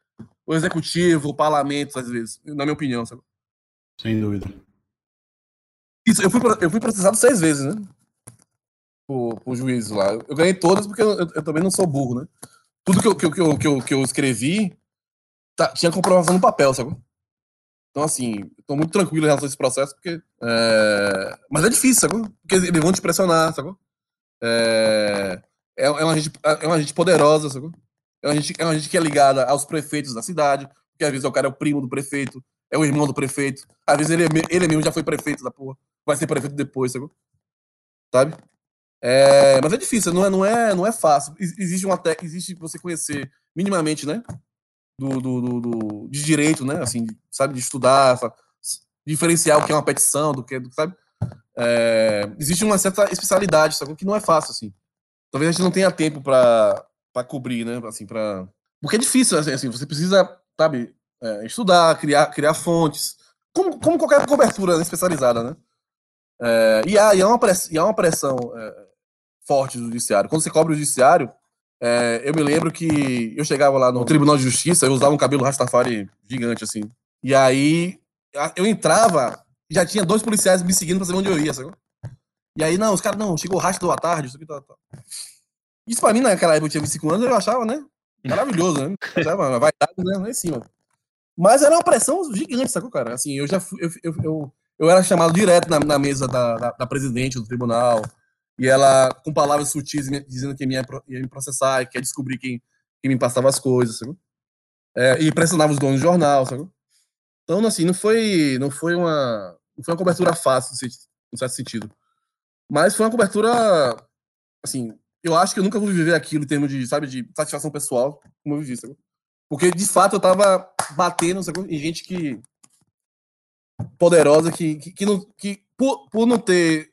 o executivo, o parlamento, às vezes, na minha opinião, sabe? Sem dúvida. Isso, eu fui, eu fui processado seis vezes, né? pro, pro juiz lá. Eu ganhei todas porque eu, eu, também não sou burro, né? Tudo que eu, que eu, que eu, que eu, que eu escrevi tá, tinha comprovação no papel, sabe? Então, assim, estou muito tranquilo em relação a esse processo, porque. É... Mas é difícil, sabe? Porque eles vão te pressionar, sabe? É, é, é, uma, gente, é uma gente poderosa, sabe? É uma gente, é uma gente que é ligada aos prefeitos da cidade, porque às vezes o cara é o primo do prefeito, é o irmão do prefeito, às vezes ele, é, ele mesmo já foi prefeito da porra, vai ser prefeito depois, sabe? Sabe? É, mas é difícil, não é, não é, não é fácil. Existe uma existe você conhecer minimamente, né? Do, do, do, do, de direito, né? Assim, sabe, de estudar, sabe? diferenciar o que é uma petição, do que, sabe? É, existe uma certa especialidade, sabe? Que não é fácil, assim. Talvez a gente não tenha tempo para cobrir, né? Assim, para porque é difícil, assim, assim você precisa, sabe, é, estudar, criar, criar fontes, como, como qualquer cobertura né, especializada, né? É, e, há, e, há uma pressão, há uma pressão é, forte do judiciário. Quando você cobre o judiciário, é, eu me lembro que eu chegava lá no Tribunal de Justiça, eu usava um cabelo Rastafari gigante, assim. E aí eu entrava, já tinha dois policiais me seguindo pra saber onde eu ia, sabe? E aí, não, os caras, não, chegou o rastro da tarde, isso aqui tá, tá. Isso pra mim, naquela época, eu tinha 25 anos, eu achava, né? Maravilhoso, né? Achava, vai dar, né? Lá em cima. Mas era uma pressão gigante, sacou, cara? Assim, eu já fui, eu, eu, eu, eu era chamado direto na, na mesa da, da, da, presidente do tribunal, e ela, com palavras sutis, dizendo que ia, ia me processar, que ia descobrir quem, quem me passava as coisas, sacou? É, e pressionava os donos do jornal, sacou? Então, assim, não foi, não foi uma, não foi uma cobertura fácil, no certo sentido. Mas foi uma cobertura, assim, eu acho que eu nunca vou viver aquilo em termos de, sabe, de satisfação pessoal, como eu vivi, sabe? Porque, de fato, eu tava batendo sabe, em gente que. Poderosa, que, que, que, não, que por, por não ter.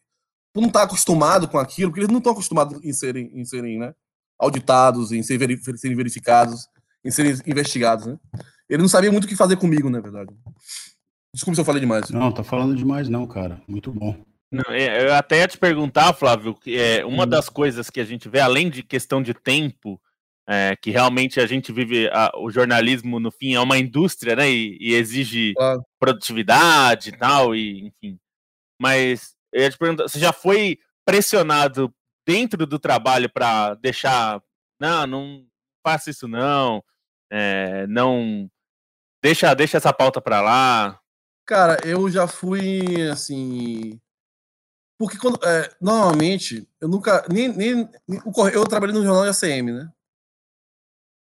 por não estar tá acostumado com aquilo, porque eles não estão acostumados em serem, em serem né, auditados, em serem verificados, em serem investigados, né? Ele não sabia muito o que fazer comigo, na verdade. Desculpa se eu falei demais. Não, tá falando demais, não, cara. Muito bom. Não, é, eu até ia te perguntar, Flávio, que é uma hum. das coisas que a gente vê, além de questão de tempo, é, que realmente a gente vive a, o jornalismo no fim é uma indústria, né? E, e exige claro. produtividade e tal, e enfim. Mas eu ia te perguntar, você já foi pressionado dentro do trabalho para deixar, não, não faça isso não, é, não deixa, deixa essa pauta para lá. Cara, eu já fui assim porque quando, é, normalmente, eu nunca. Nem, nem, eu trabalhei no jornal de ACM, né?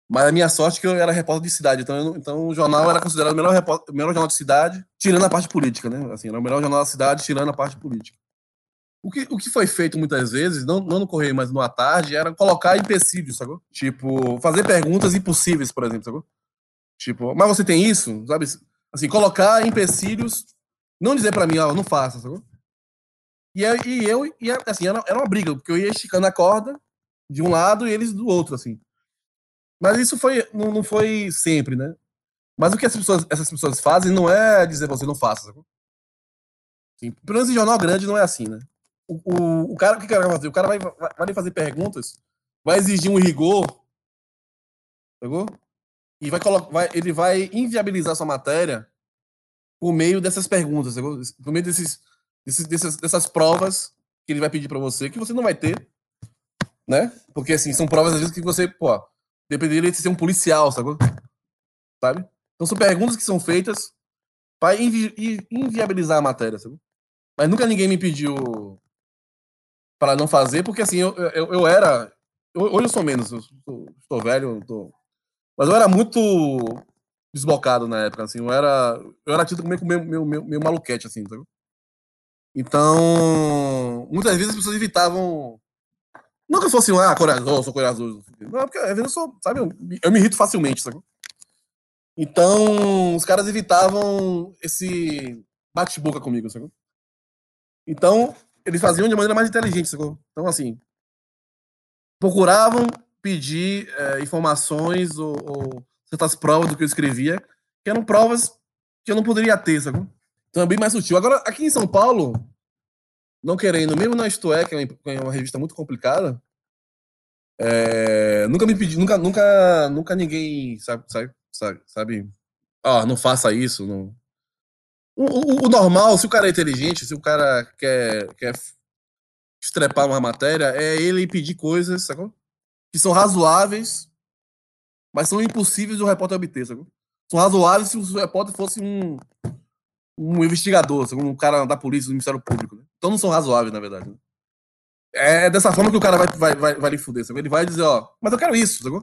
Mas a minha sorte é que eu era repórter de cidade, então, eu, então o jornal era considerado o melhor, repórter, melhor jornal de cidade, tirando a parte política, né? Assim, era o melhor jornal da cidade, tirando a parte política. O que, o que foi feito muitas vezes, não, não no Correio, mas no à tarde, era colocar empecilhos, sacou? Tipo, fazer perguntas impossíveis, por exemplo, sacou? Tipo, mas você tem isso? Sabe? Assim, colocar empecilhos, não dizer para mim, ó, não faça, sacou? E, e eu, e assim, era, era uma briga, porque eu ia esticando a corda de um lado e eles do outro, assim. Mas isso foi, não, não foi sempre, né? Mas o que essas pessoas, essas pessoas fazem não é dizer você não faça. Assim, pelo menos em jornal grande não é assim, né? O, o, o cara, o que o cara vai fazer? O cara vai, vai, vai fazer perguntas, vai exigir um rigor, pegou? E vai vai, ele vai inviabilizar sua matéria por meio dessas perguntas, pegou? por meio desses, desses, dessas, dessas provas que ele vai pedir para você, que você não vai ter, né? Porque, assim, são provas, às vezes, que você, pô, dependeria de ser um policial, sabe? sabe? Então, são perguntas que são feitas para invi inviabilizar a matéria, sabe? Mas nunca ninguém me pediu para não fazer, porque, assim, eu, eu, eu era... Hoje eu sou menos, eu estou velho, tô... mas eu era muito desbocado na época, assim, eu era, eu era tido meio, meio, meio maluquete, assim, sabe? Então, muitas vezes as pessoas evitavam. Não que eu fosse um, ah, corajoso, sou corajoso. Não, porque às vezes eu sou, sabe, eu, eu me irrito facilmente, sabe? Então, os caras evitavam esse bate-boca comigo? Então, eles faziam de maneira mais inteligente? Então, assim, procuravam pedir é, informações ou, ou, certas provas do que eu escrevia, que eram provas que eu não poderia ter? Então é bem mais sutil. Agora, aqui em São Paulo, não querendo, mesmo na Isto É, que é uma revista muito complicada, é, nunca me pedi, nunca, nunca, nunca ninguém sabe, sabe, sabe, ah, não faça isso. Não. O, o, o, normal, se o cara é inteligente, se o cara quer, quer estrepar uma matéria é ele pedir coisas, sacou? Que são razoáveis, mas são impossíveis do repórter obter, sacou? São razoáveis se o repórter fosse um, um investigador, sacou? um cara da polícia, do Ministério Público. Né? Então não são razoáveis, na verdade. Né? É dessa forma que o cara vai, vai, vai, vai lhe fuder, sacou? Ele vai dizer, ó, mas eu quero isso, sacou?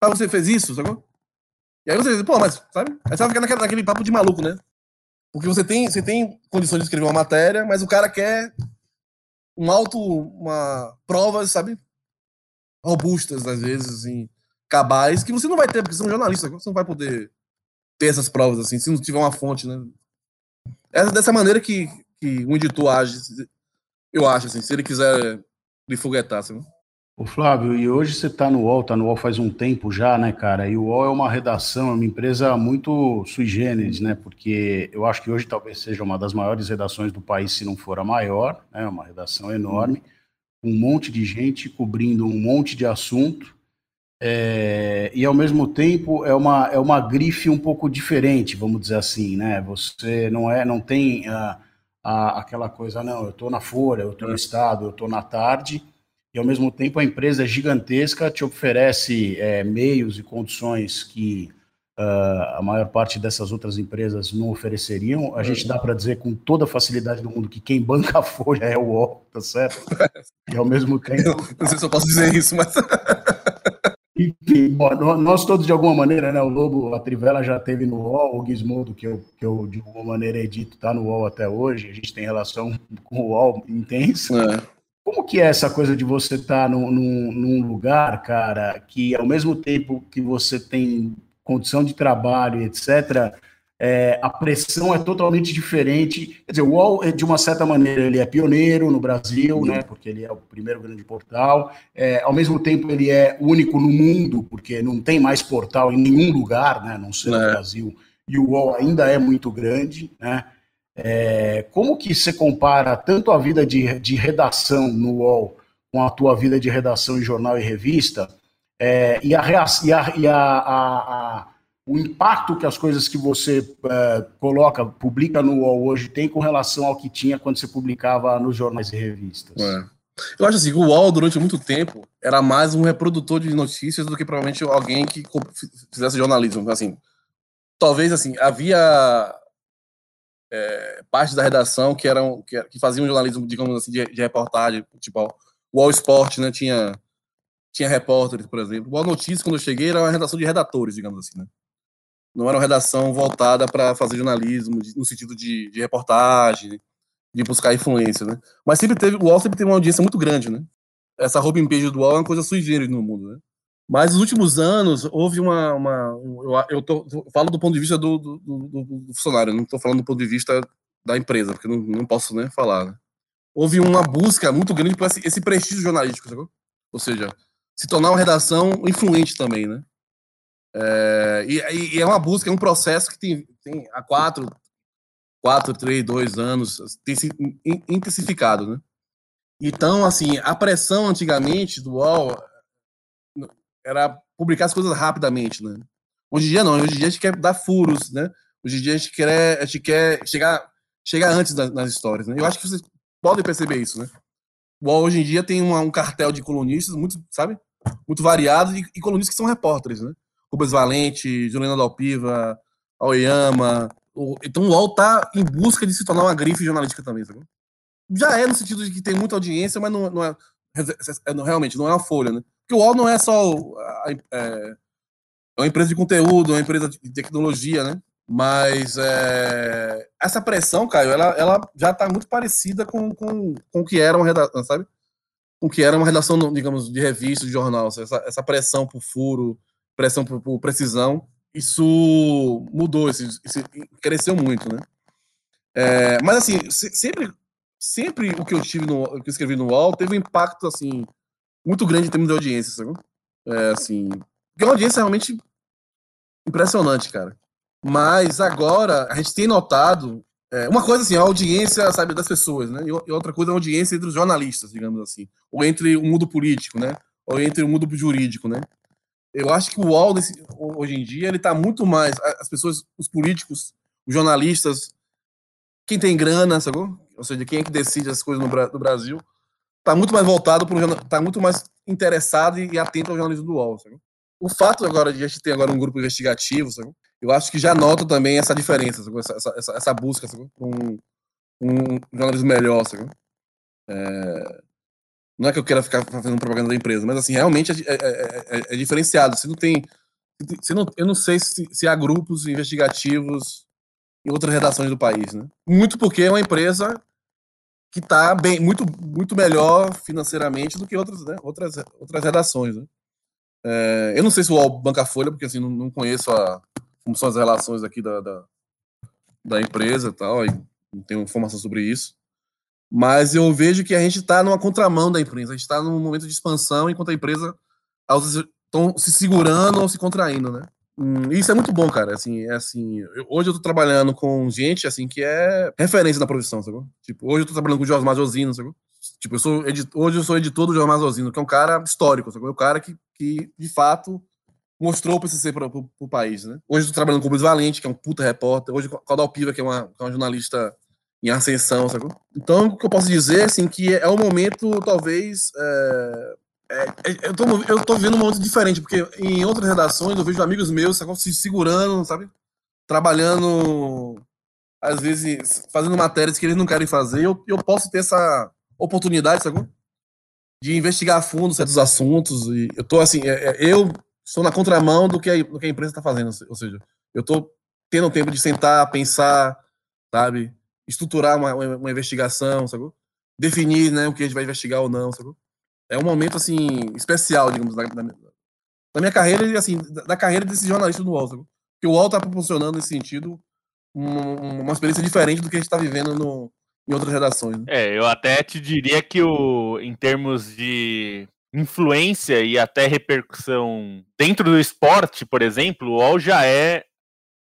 Ah, você fez isso, sacou? E aí você diz, pô, mas, sabe? Aí você vai ficar naquele, naquele papo de maluco, né? Porque você tem, você tem condições de escrever uma matéria, mas o cara quer um alto, uma provas, sabe? Robustas, às vezes, assim, cabais, que você não vai ter, porque você é um jornalista, você não vai poder ter essas provas, assim, se não tiver uma fonte, né? É dessa maneira que, que um editor age, eu acho, assim, se ele quiser lhe foguetar, sabe? Ô Flávio, e hoje você está no UOL, está no UOL faz um tempo já, né, cara? E o UOL é uma redação, é uma empresa muito sui generis, né? Porque eu acho que hoje talvez seja uma das maiores redações do país, se não for a maior, né? Uma redação enorme, um monte de gente cobrindo um monte de assunto. É, e ao mesmo tempo é uma, é uma grife um pouco diferente, vamos dizer assim, né? Você não é, não tem a, a, aquela coisa, não, eu estou na Folha, eu estou no Estado, eu estou na tarde e ao mesmo tempo a empresa é gigantesca, te oferece é, meios e condições que uh, a maior parte dessas outras empresas não ofereceriam. A gente dá para dizer com toda a facilidade do mundo que quem banca a folha é o UOL, tá certo? E ao mesmo tempo. Não sei se eu posso dizer isso, mas. Enfim, nós todos, de alguma maneira, né? O Lobo, a Trivela já teve no UOL, o Gizmodo, que eu, que eu de alguma maneira edito, está no UOL até hoje. A gente tem relação com o UOL intensa. É. Como que é essa coisa de você estar tá num, num, num, lugar, cara, que ao mesmo tempo que você tem condição de trabalho, etc., é, a pressão é totalmente diferente. Quer dizer, o UOL, de uma certa maneira, ele é pioneiro no Brasil, né, porque ele é o primeiro grande portal. É, ao mesmo tempo, ele é único no mundo, porque não tem mais portal em nenhum lugar, né, não no é. Brasil, e o UOL ainda é muito grande, né? É, como que você compara tanto a vida de, de redação no UOL com a tua vida de redação em jornal e revista é, e, a, e, a, e a, a, o impacto que as coisas que você é, coloca, publica no UOL hoje tem com relação ao que tinha quando você publicava nos jornais e revistas? É. Eu acho assim, o UOL, durante muito tempo, era mais um reprodutor de notícias do que provavelmente alguém que fizesse jornalismo. Assim, talvez, assim, havia é, parte da redação que eram que, que faziam jornalismo, digamos assim, de, de reportagem, tipo o All Sport, né? Tinha tinha repórteres, por exemplo. O All Notícias, quando eu cheguei, era uma redação de redatores, digamos assim, né? Não era uma redação voltada para fazer jornalismo no sentido de, de reportagem, de buscar influência, né? Mas sempre teve, o UOL sempre teve uma audiência muito grande, né? Essa roupa em page do UOL é uma coisa sui generis no mundo, né? Mas nos últimos anos houve uma. uma eu, tô, eu falo do ponto de vista do, do, do, do funcionário, não estou falando do ponto de vista da empresa, porque não, não posso né, falar. Né? Houve uma busca muito grande por esse, esse prestígio jornalístico, sacou? ou seja, se tornar uma redação influente também, né? É, e, e, é uma busca, é um processo que tem, tem há quatro, quatro, três, dois anos, tem se intensificado, né? Então, assim, a pressão antigamente do UOL era publicar as coisas rapidamente, né? Hoje em dia não, hoje em dia a gente quer dar furos, né? Hoje em dia a gente quer, a gente quer chegar, chegar antes nas histórias, né? Eu acho que vocês podem perceber isso, né? Hoje em dia tem uma, um cartel de colunistas muito, sabe? Muito variado e, e colunistas que são repórteres, né? Rubens Valente, Juliana Dalpiva, Aoyama. O, então o UOL tá em busca de se tornar uma grife jornalística também, sabe? Já é no sentido de que tem muita audiência, mas não, não é, é, é realmente não é uma folha, né? Porque o UOL não é só é, é uma empresa de conteúdo, é uma empresa de tecnologia, né? Mas é, essa pressão, Caio, ela, ela já está muito parecida com, com, com o que era uma redação, sabe? Com o que era uma redação, digamos, de revista, de jornal. Essa, essa pressão por furo, pressão por, por precisão, isso mudou, isso, isso cresceu muito, né? É, mas assim, sempre, sempre o que eu tive no, o que escrevi no UOL teve um impacto assim muito grande em termos de audiência, sabe? É, assim, porque é uma audiência realmente impressionante, cara. Mas agora a gente tem notado é, uma coisa assim, a audiência, sabe, das pessoas, né? E outra coisa é a audiência entre os jornalistas, digamos assim, ou entre o mundo político, né? Ou entre o mundo jurídico, né? Eu acho que o UOL hoje em dia ele está muito mais as pessoas, os políticos, os jornalistas, quem tem grana, sabe? Ou seja, quem é que decide as coisas no, no Brasil, tá muito mais voltado para tá muito mais interessado e, atento ao jornalismo do UOL. Sabe? O fato agora de a gente ter agora um grupo investigativo, sabe? eu acho que já noto também essa diferença, essa, essa, essa, busca por um, um jornalismo melhor. Sabe? É, não é que eu queira ficar fazendo propaganda da empresa, mas assim, realmente é, é, é, é diferenciado. Você não tem. Você não, eu não sei se, se há grupos investigativos em outras redações do país, né? Muito porque é uma empresa que está bem, muito, muito melhor financeiramente do que outras, né, outras, outras redações. Né? É, eu não sei se o banca folha, porque assim, não, não conheço a, como são as relações aqui da, da, da empresa e tal, e não tenho informação sobre isso. Mas eu vejo que a gente está numa contramão da empresa, a gente está num momento de expansão, enquanto a empresa estão se segurando ou se contraindo, né? Hum, isso é muito bom, cara. Assim, é assim, eu, hoje eu tô trabalhando com gente assim que é referência na profissão, sabe? Tipo, hoje eu tô trabalhando com o Josmar Josino, sabe? Tipo, eu sou hoje eu sou editor do Josmar Josino, que é um cara histórico, sabe? É um cara que, que de fato mostrou o PCC para o país, né? Hoje eu tô trabalhando com o Luiz Valente, que é um puta repórter. Hoje com a Dalpiva, que é uma, que é uma jornalista em ascensão, sabe? Então, o que eu posso dizer, assim, que é um momento, talvez, é, é, é, eu, tô, eu tô vendo um momento diferente, porque em outras redações eu vejo amigos meus se segurando, sabe? Trabalhando, às vezes, fazendo matérias que eles não querem fazer. Eu, eu posso ter essa oportunidade, sabe? De investigar a fundo certos assuntos. E eu tô assim, é, é, eu estou na contramão do que a, do que a empresa está fazendo. Ou seja, eu tô tendo tempo de sentar, pensar, sabe? Estruturar uma, uma investigação, sabe? Definir né, o que a gente vai investigar ou não, sabe? é um momento assim especial, digamos, da, minha carreira e assim da, da, carreira desse jornalista do UOL, sabe? que o UOL está proporcionando nesse sentido um, uma experiência diferente do que a gente está vivendo no, em outras redações. Né? É, eu até te diria que o, em termos de influência e até repercussão dentro do esporte, por exemplo, o UOL já é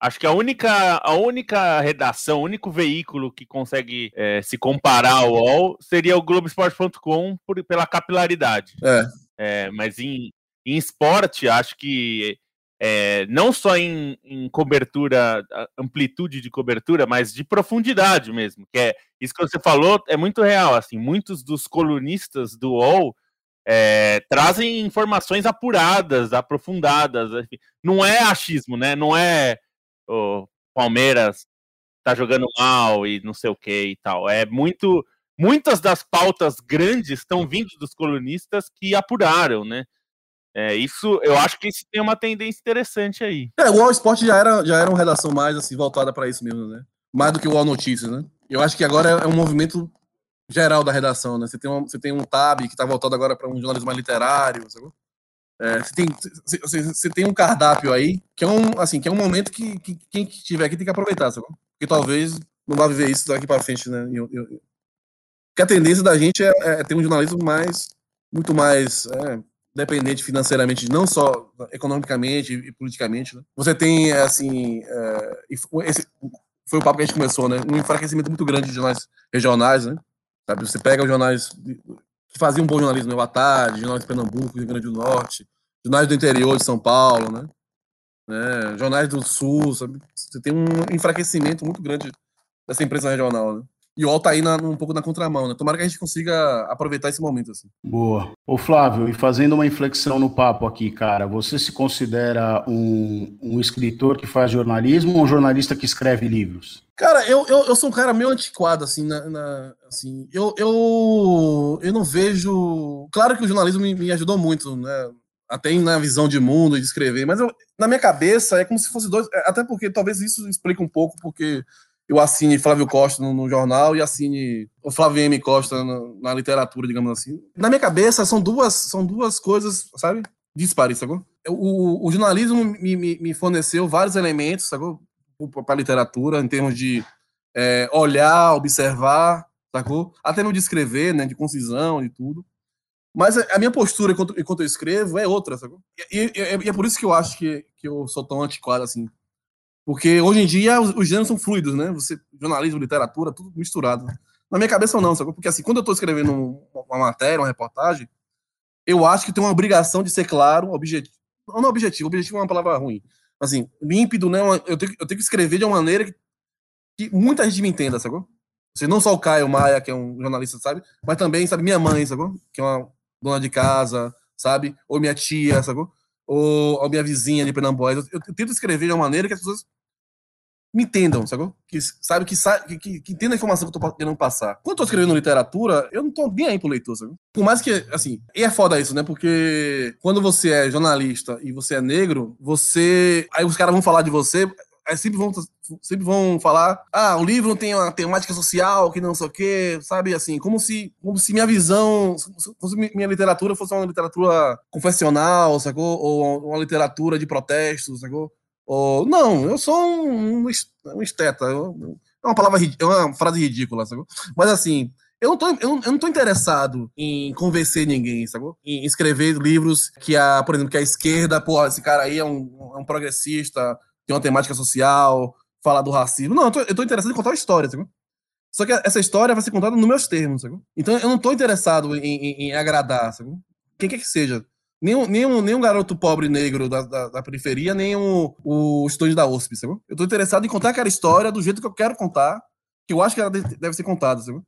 Acho que a única, a única redação, o único veículo que consegue é, se comparar ao UOL seria o Globoesporte.com pela capilaridade. É. é mas em, em esporte, acho que é, não só em, em, cobertura, amplitude de cobertura, mas de profundidade mesmo. Que é isso que você falou é muito real. Assim, muitos dos colunistas do UOL é, trazem informações apuradas, aprofundadas. Não é achismo, né? Não é o Palmeiras tá jogando mal e não sei o que e tal. É muito. Muitas das pautas grandes estão vindo dos colunistas que apuraram, né? É, isso, eu acho que isso tem uma tendência interessante aí. É, o All Sport já era, já era uma redação mais assim, voltada para isso mesmo, né? Mais do que o All Notícias, né? Eu acho que agora é um movimento geral da redação, né? Você tem um, você tem um tab que está voltado agora para um jornalismo mais literário, sabe? É, você, tem, você, você, tem um cardápio aí que é um, assim, que é um momento que, que quem tiver aqui tem que aproveitar, sabe? Porque talvez não vá viver isso daqui para frente, né? Eu, eu, porque a tendência da gente é, é, ter um jornalismo mais, muito mais é, dependente financeiramente, não só economicamente e politicamente. Né? Você tem, assim, é, esse foi o papo que a gente começou, né? Um enfraquecimento muito grande de jornais regionais, né? Sabe? Você pega os jornais que faziam um bom jornalismo, né? O Tarde, jornais de Pernambuco, Rio Grande do Norte, jornais do interior de São Paulo, né? né? Jornais do Sul, sabe? Você tem um enfraquecimento muito grande dessa empresa regional, né? E o UOL tá um pouco na contramão, né? Tomara que a gente consiga aproveitar esse momento, assim. Boa. Ô Flávio, e fazendo uma inflexão no papo aqui, cara, você se considera um, um escritor que faz jornalismo ou um jornalista que escreve livros? Cara, eu, eu, eu sou um cara meio antiquado, assim, na, na, assim eu, eu, eu não vejo... Claro que o jornalismo me, me ajudou muito, né? Até na visão de mundo e de escrever, mas eu, na minha cabeça é como se fosse dois... Até porque talvez isso explique um pouco, porque eu assine Flávio Costa no, no, jornal e assine o Flávio M. Costa na, na, literatura, digamos assim. Na minha cabeça, são duas, são duas coisas, sabe? Dispares, sacou? O, o jornalismo me, me, me, forneceu vários elementos, sacou? Para a literatura, em termos de é, olhar, observar, sacou? Até no de escrever, né? De concisão e tudo. Mas a minha postura enquanto, enquanto eu escrevo é outra, sacou? E, e, e, é por isso que eu acho que, que eu sou tão antiquado assim porque hoje em dia os, os gêneros são fluidos, né? Você, jornalismo, literatura, tudo misturado. Na minha cabeça não, sabe? Porque assim, quando eu estou escrevendo uma matéria, uma reportagem, eu acho que tem uma obrigação de ser claro, objetivo. Não, objetivo, objetivo é uma palavra ruim. Assim, límpido, né? Eu tenho, eu tenho que escrever de uma maneira que, que muita gente me entenda, sacou? Assim, não só o Caio Maia, que é um jornalista, sabe? Mas também, sabe, minha mãe, sabe? Que é uma dona de casa, sabe? Ou minha tia, sabe? Ou a minha vizinha de Pernambuco. Eu, eu, tento escrever de uma maneira que as pessoas me entendam, sabe? Que, sabe, que, que, que, que entenda a informação que eu tô querendo passar. Quando eu tô escrevendo literatura, eu não tô nem aí pro leitor, sabe? Por mais que, assim, e é foda isso, né? Porque quando você é jornalista e você é negro, você. Aí os caras vão falar de você, aí sempre vão, sempre vão falar, ah, o livro tem uma temática social, que não sei o quê, sabe, assim, como se, como se minha visão, como se minha literatura fosse uma literatura confessional, sacou? Ou uma literatura de protestos, sacou? Ou, não, eu sou um, um esteta, é uma palavra, é uma frase ridícula, sacou? Mas assim, eu não, tô, eu, não, eu não tô interessado em convencer ninguém, sacou? Em escrever livros que a, por exemplo, que a esquerda, pô, esse cara aí é um, é um progressista, tem uma temática social, falar do racismo. Não, eu tô, eu tô interessado em contar uma história, sabe? Só que essa história vai ser contada nos meus termos? Então eu não tô interessado em, em, em agradar? Quem quer que seja. Nem, nem, um, nem um garoto pobre negro da, da, da periferia, nem um, o estudante da USP, sabe? Eu tô interessado em contar aquela história do jeito que eu quero contar, que eu acho que ela deve ser contada, sabe?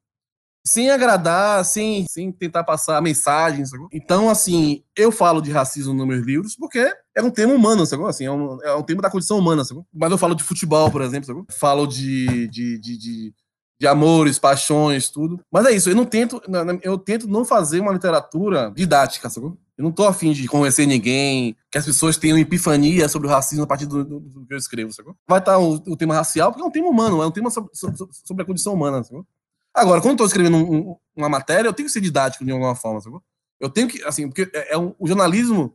sem agradar, sem, sem tentar passar mensagens. Sabe? Então, assim, eu falo de racismo nos meus livros porque é um tema humano, sabe? Assim, é, um, é um tema da condição humana. Sabe? Mas eu falo de futebol, por exemplo, sabe? falo de, de, de, de, de amores, paixões, tudo. Mas é isso, eu não tento, eu tento não fazer uma literatura didática, sabe? Eu não tô afim de convencer ninguém, que as pessoas tenham epifania sobre o racismo a partir do, do, do que eu escrevo, sabe? Vai estar o, o, tema racial, porque é um tema humano, é um tema sobre, sobre, a condição humana, sabe? Agora, quando eu tô escrevendo um, uma matéria, eu tenho que ser didático de alguma forma, sabe? Eu tenho que, assim, porque é, é um, o jornalismo,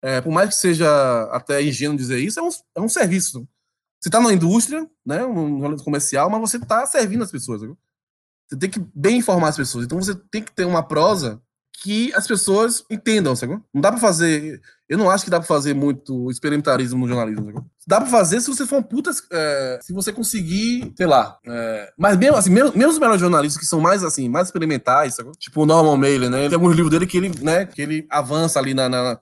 é, por mais que seja até ingênuo dizer isso, é um, é um serviço. Você está na indústria, né, um jornalismo comercial, mas você está servindo as pessoas. Você tem que bem informar as pessoas. Então você tem que ter uma prosa que as pessoas entendam, sabe? Não dá para fazer. Eu não acho que dá para fazer muito experimentarismo no jornalismo. Sabe? Dá para fazer se você for um puta. É, se você conseguir, sei lá. É, mas mesmo assim, mesmo, mesmo, os melhores jornalistas que são mais assim, mais experimentais, tipo o Norman Mailer, né? Tem alguns livros dele que ele, né, que ele avança ali na, na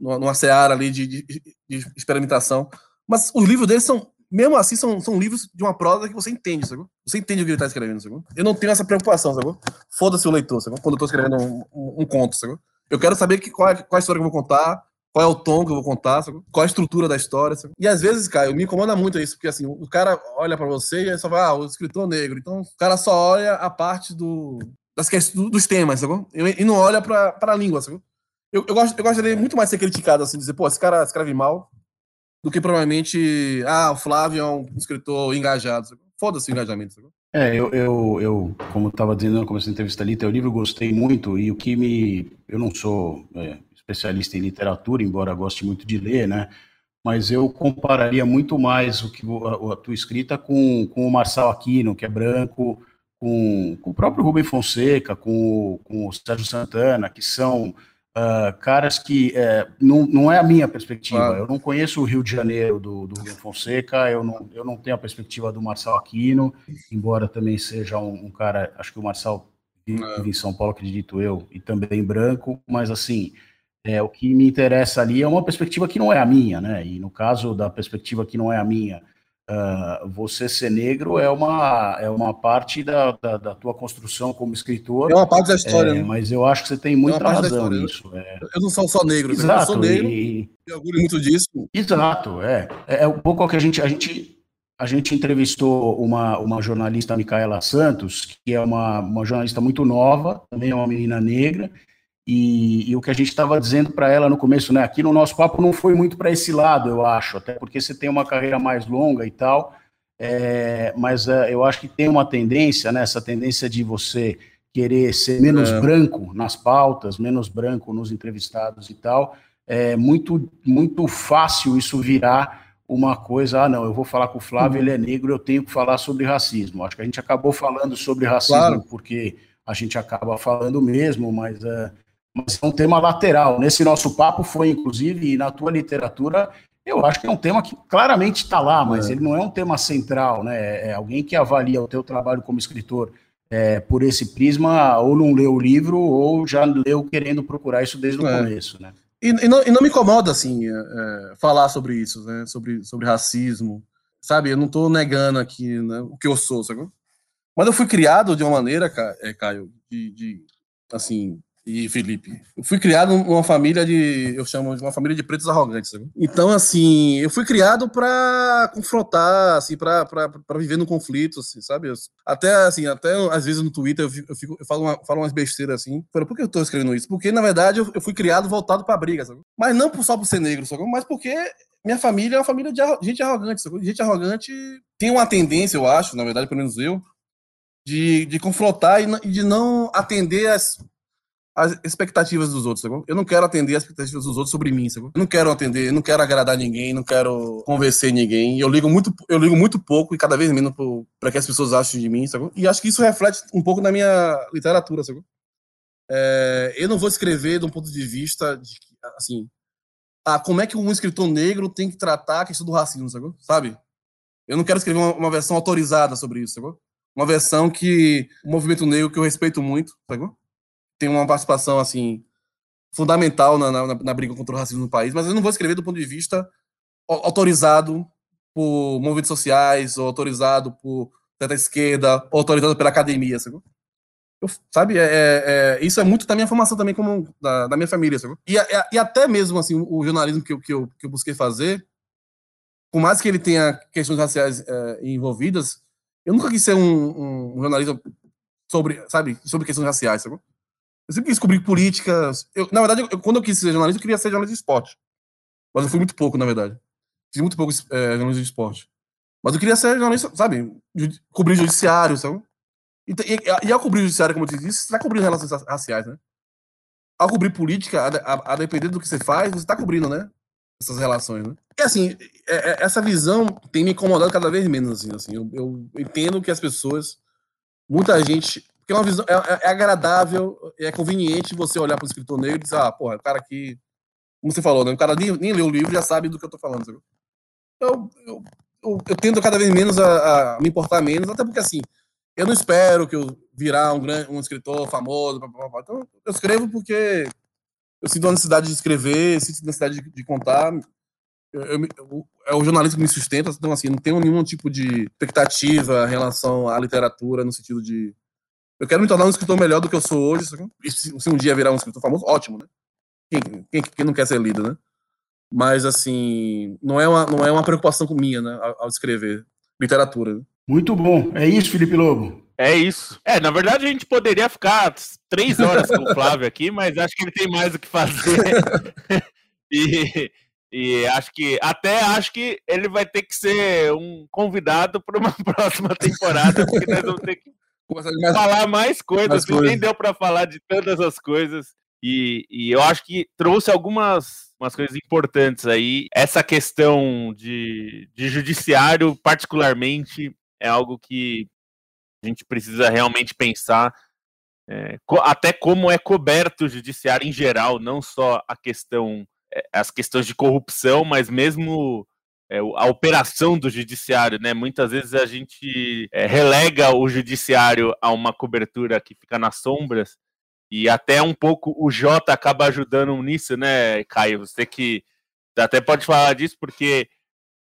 numa seara ali de, de, de experimentação. Mas os livros dele são mesmo assim, são, são livros de uma prosa que você entende, sabe? Você entende o que ele está escrevendo, sabe? Eu não tenho essa preocupação, sabe? Foda-se o leitor, sabe? Quando eu estou escrevendo um, um, um, conto, sabe? Eu quero saber que, qual, é, qual é a história que eu vou contar, qual é o tom que eu vou contar, sabe? qual é a estrutura da história. Sabe? E às vezes, cara, me incomoda muito isso, porque assim, o cara olha para você e só vai, ah, o escritor negro. Então, o cara só olha a parte do, das questões, dos temas, sabe? E não olha para a língua, sabe? Eu, eu, gosto, eu gostaria muito mais de ser criticado, assim, dizer, pô, esse cara escreve mal, do que provavelmente, ah, o Flávio é um escritor engajado. Foda-se o engajamento. Sabe? É, eu, eu, eu como estava dizendo no começo da entrevista ali, teu livro gostei muito e o que me. Eu não sou é, especialista em literatura, embora goste muito de ler, né? Mas eu compararia muito mais o que a, a tua escrita com, com o Marçal Aquino, que é branco, com, com o próprio Rubem Fonseca, com, com o Sérgio Santana, que são Uh, caras que é, não, não é a minha perspectiva. Claro. Eu não conheço o Rio de Janeiro do, do Rio Fonseca, eu não, eu não tenho a perspectiva do Marçal Aquino, embora também seja um, um cara, acho que o Marçal vive é. em São Paulo, acredito eu, e também branco, mas assim, é, o que me interessa ali é uma perspectiva que não é a minha, né? E no caso da perspectiva que não é a minha, Uh, você ser negro é uma, é uma parte da, da, da, tua construção como escritor. É uma parte da história. É, né? Mas eu acho que você tem muita é razão nisso. É. Eu não sou só negro, Exato, eu sou negro e... eu orgulho muito disso. Exato, é. É, é um pouco o que a gente, a gente, a gente entrevistou uma, uma jornalista, Micaela Santos, que é uma, uma jornalista muito nova, também é uma menina negra, e, e, o que a gente estava dizendo para ela no começo, né? Aqui no nosso papo não foi muito para esse lado, eu acho, até porque você tem uma carreira mais longa e tal, é, mas é, eu acho que tem uma tendência, né? Essa tendência de você querer ser menos é. branco nas pautas, menos branco nos entrevistados e tal, é muito, muito fácil isso virar uma coisa, ah, não, eu vou falar com o Flávio, uhum. ele é negro, eu tenho que falar sobre racismo. Acho que a gente acabou falando sobre racismo claro. porque a gente acaba falando mesmo, mas uh, mas é um tema lateral. Nesse nosso papo foi, inclusive, e na tua literatura, eu acho que é um tema que claramente está lá, mas é. ele não é um tema central, né? É, é alguém que avalia o teu trabalho como escritor é, por esse prisma, ou não leu o livro, ou já leu querendo procurar isso desde o é. começo, né? E, e, não, e, não, me incomoda, assim, é, é, falar sobre isso, né? Sobre, sobre racismo, sabe? Eu não estou negando aqui né, o que eu sou, sabe? Mas eu fui criado de uma maneira, Caio, de, de assim, e Felipe. Eu fui criado numa família de, eu chamo de uma família de pretos arrogantes. Sabe? Então, assim, eu fui criado para confrontar, assim, para viver no conflito, assim, sabe? Até, assim, até às vezes no Twitter eu, fico, eu, fico, eu falo, uma, falo umas besteiras assim. Falo, por que eu tô escrevendo isso? Porque, na verdade, eu, eu fui criado voltado para briga, sabe? Mas não só por ser negro, sabe? mas porque minha família é uma família de gente arrogante, sabe? Gente arrogante tem uma tendência, eu acho, na verdade, pelo menos eu, de, de confrontar e de não atender as as expectativas dos outros, Eu não quero atender as expectativas dos outros sobre mim, Eu não quero atender, não quero agradar ninguém, não quero convencer ninguém. Eu ligo muito, eu ligo muito pouco e cada vez menos para que as pessoas achem de mim, E acho que isso reflete um pouco na minha literatura, É, eu não vou escrever de um ponto de vista de assim, ah, como é que um escritor negro tem que tratar a questão do racismo, sabe? Eu não quero escrever uma, uma versão autorizada sobre isso, Uma versão que o movimento negro que eu respeito muito, sabe? Tem uma participação assim fundamental na, na, na, briga contra o racismo no país, mas eu não vou escrever do ponto de vista autorizado por movimentos sociais, ou autorizado por certa esquerda, ou autorizado pela academia, sabe? Eu, sabe, é, é, é, isso é muito da minha formação também, como da, da minha família, sabe? E, e, até mesmo assim, o jornalismo que eu, que, eu, que eu busquei fazer, por mais que ele tenha questões raciais é, envolvidas, eu nunca quis ser um, um jornalista sobre, sabe, sobre questões raciais, sabe? Eu sempre quis cobrir políticas. Eu, na verdade, eu, quando eu quis ser jornalista, eu queria ser jornalista de esporte. Mas eu fui muito pouco, na verdade. Fiz muito pouco é, de esporte. Mas eu queria ser jornalista, sabe? Cobrir judiciário, sabe? E, e, e ao cobrir judiciário, como eu te disse, você está cobrindo relações raciais, né? Ao cobrir política, a, a, a depender do que você faz, você está cobrindo, né? Essas relações, né? E assim, é, é, essa visão tem me incomodado cada vez menos, assim. assim eu, eu entendo que as pessoas, muita gente porque é uma visão, é, é, é agradável, é conveniente você olhar para o escritor negro e dizer, ah, porra, o cara aqui, como você falou, né? O cara nem, nem leu o livro já sabe do que eu estou falando. Sabe? Eu, eu, eu, eu, tento cada vez menos a, a, me importar menos, até porque assim, eu não espero que eu virar um, grande, um escritor famoso. Blá, blá, blá. Então, eu escrevo porque eu sinto a necessidade de escrever, sinto a necessidade de, de contar. Eu, eu, é o jornalismo que me sustenta, então assim, não tenho nenhum tipo de expectativa em relação à literatura no sentido de eu quero me tornar um escritor melhor do que eu sou hoje. Se, um dia virar um escritor famoso, ótimo, né? Quem, quem, quem, não quer ser lido, né? Mas, assim, não é uma, não é uma preocupação minha, né? Ao, ao escrever literatura. Né? Muito bom. É isso, Felipe Lobo. É isso. É, na verdade a gente poderia ficar três horas com o Flávio aqui, mas acho que ele tem mais o que fazer. e, e acho que até acho que ele vai ter que ser um convidado para uma próxima temporada, porque nós vamos ter que mais, falar mais coisas, mais coisas. nem deu para falar de todas as coisas. E, e, eu acho que trouxe algumas umas coisas importantes aí. Essa questão de, de judiciário, particularmente, é algo que a gente precisa realmente pensar. É, até como é coberto o judiciário em geral, não só a questão, é, as questões de corrupção, mas mesmo é, a operação do judiciário, né? Muitas vezes a gente é, relega o judiciário a uma cobertura que fica nas sombras e até um pouco o Jota acaba ajudando nisso, né, Caio? Você que até pode falar disso porque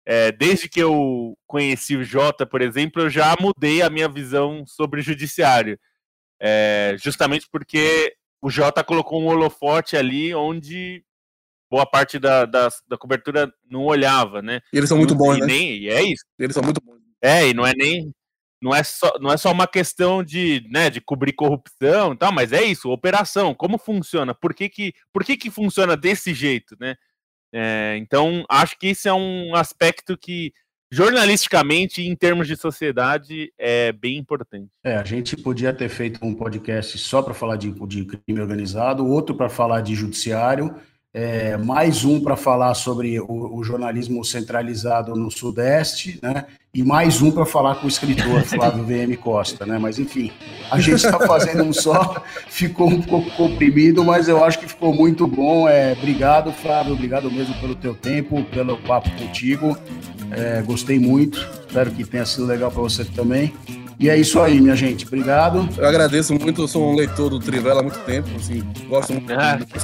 é, desde que eu conheci o Jota, por exemplo, eu já mudei a minha visão sobre o judiciário, é, justamente porque o Jota colocou um holofote ali onde boa parte da, da, da cobertura não olhava, né? E eles são muito bons, e né? Nem, e é isso. Eles são muito bons. É, e não é nem não é só, não é só uma questão de, né, de cobrir corrupção e tal, mas é isso, operação, como funciona, por que que, por que, que funciona desse jeito, né? É, então, acho que isso é um aspecto que, jornalisticamente, em termos de sociedade, é bem importante. É, a gente podia ter feito um podcast só para falar de, de crime organizado, outro para falar de judiciário, é, mais um para falar sobre o, o, jornalismo centralizado no Sudeste, né? E mais um para falar com o escritor Flávio VM Costa, né? Mas enfim, a gente está fazendo um só, ficou um pouco comprimido, mas eu acho que ficou muito bom. É, obrigado, Flávio, obrigado mesmo pelo teu tempo, pelo papo contigo. É, gostei muito, espero que tenha sido legal para você também. E é isso aí, minha gente. Obrigado. Eu agradeço muito, eu sou um leitor do Trivela há muito tempo, assim, gosto muito ah. do.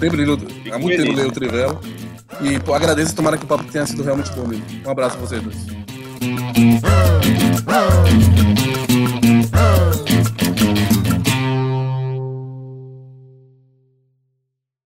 Sempre li, há muito tempo leio o Trivela. E pô, agradeço, tomara que o papo tenha sido realmente bom mesmo. Um abraço a vocês dois.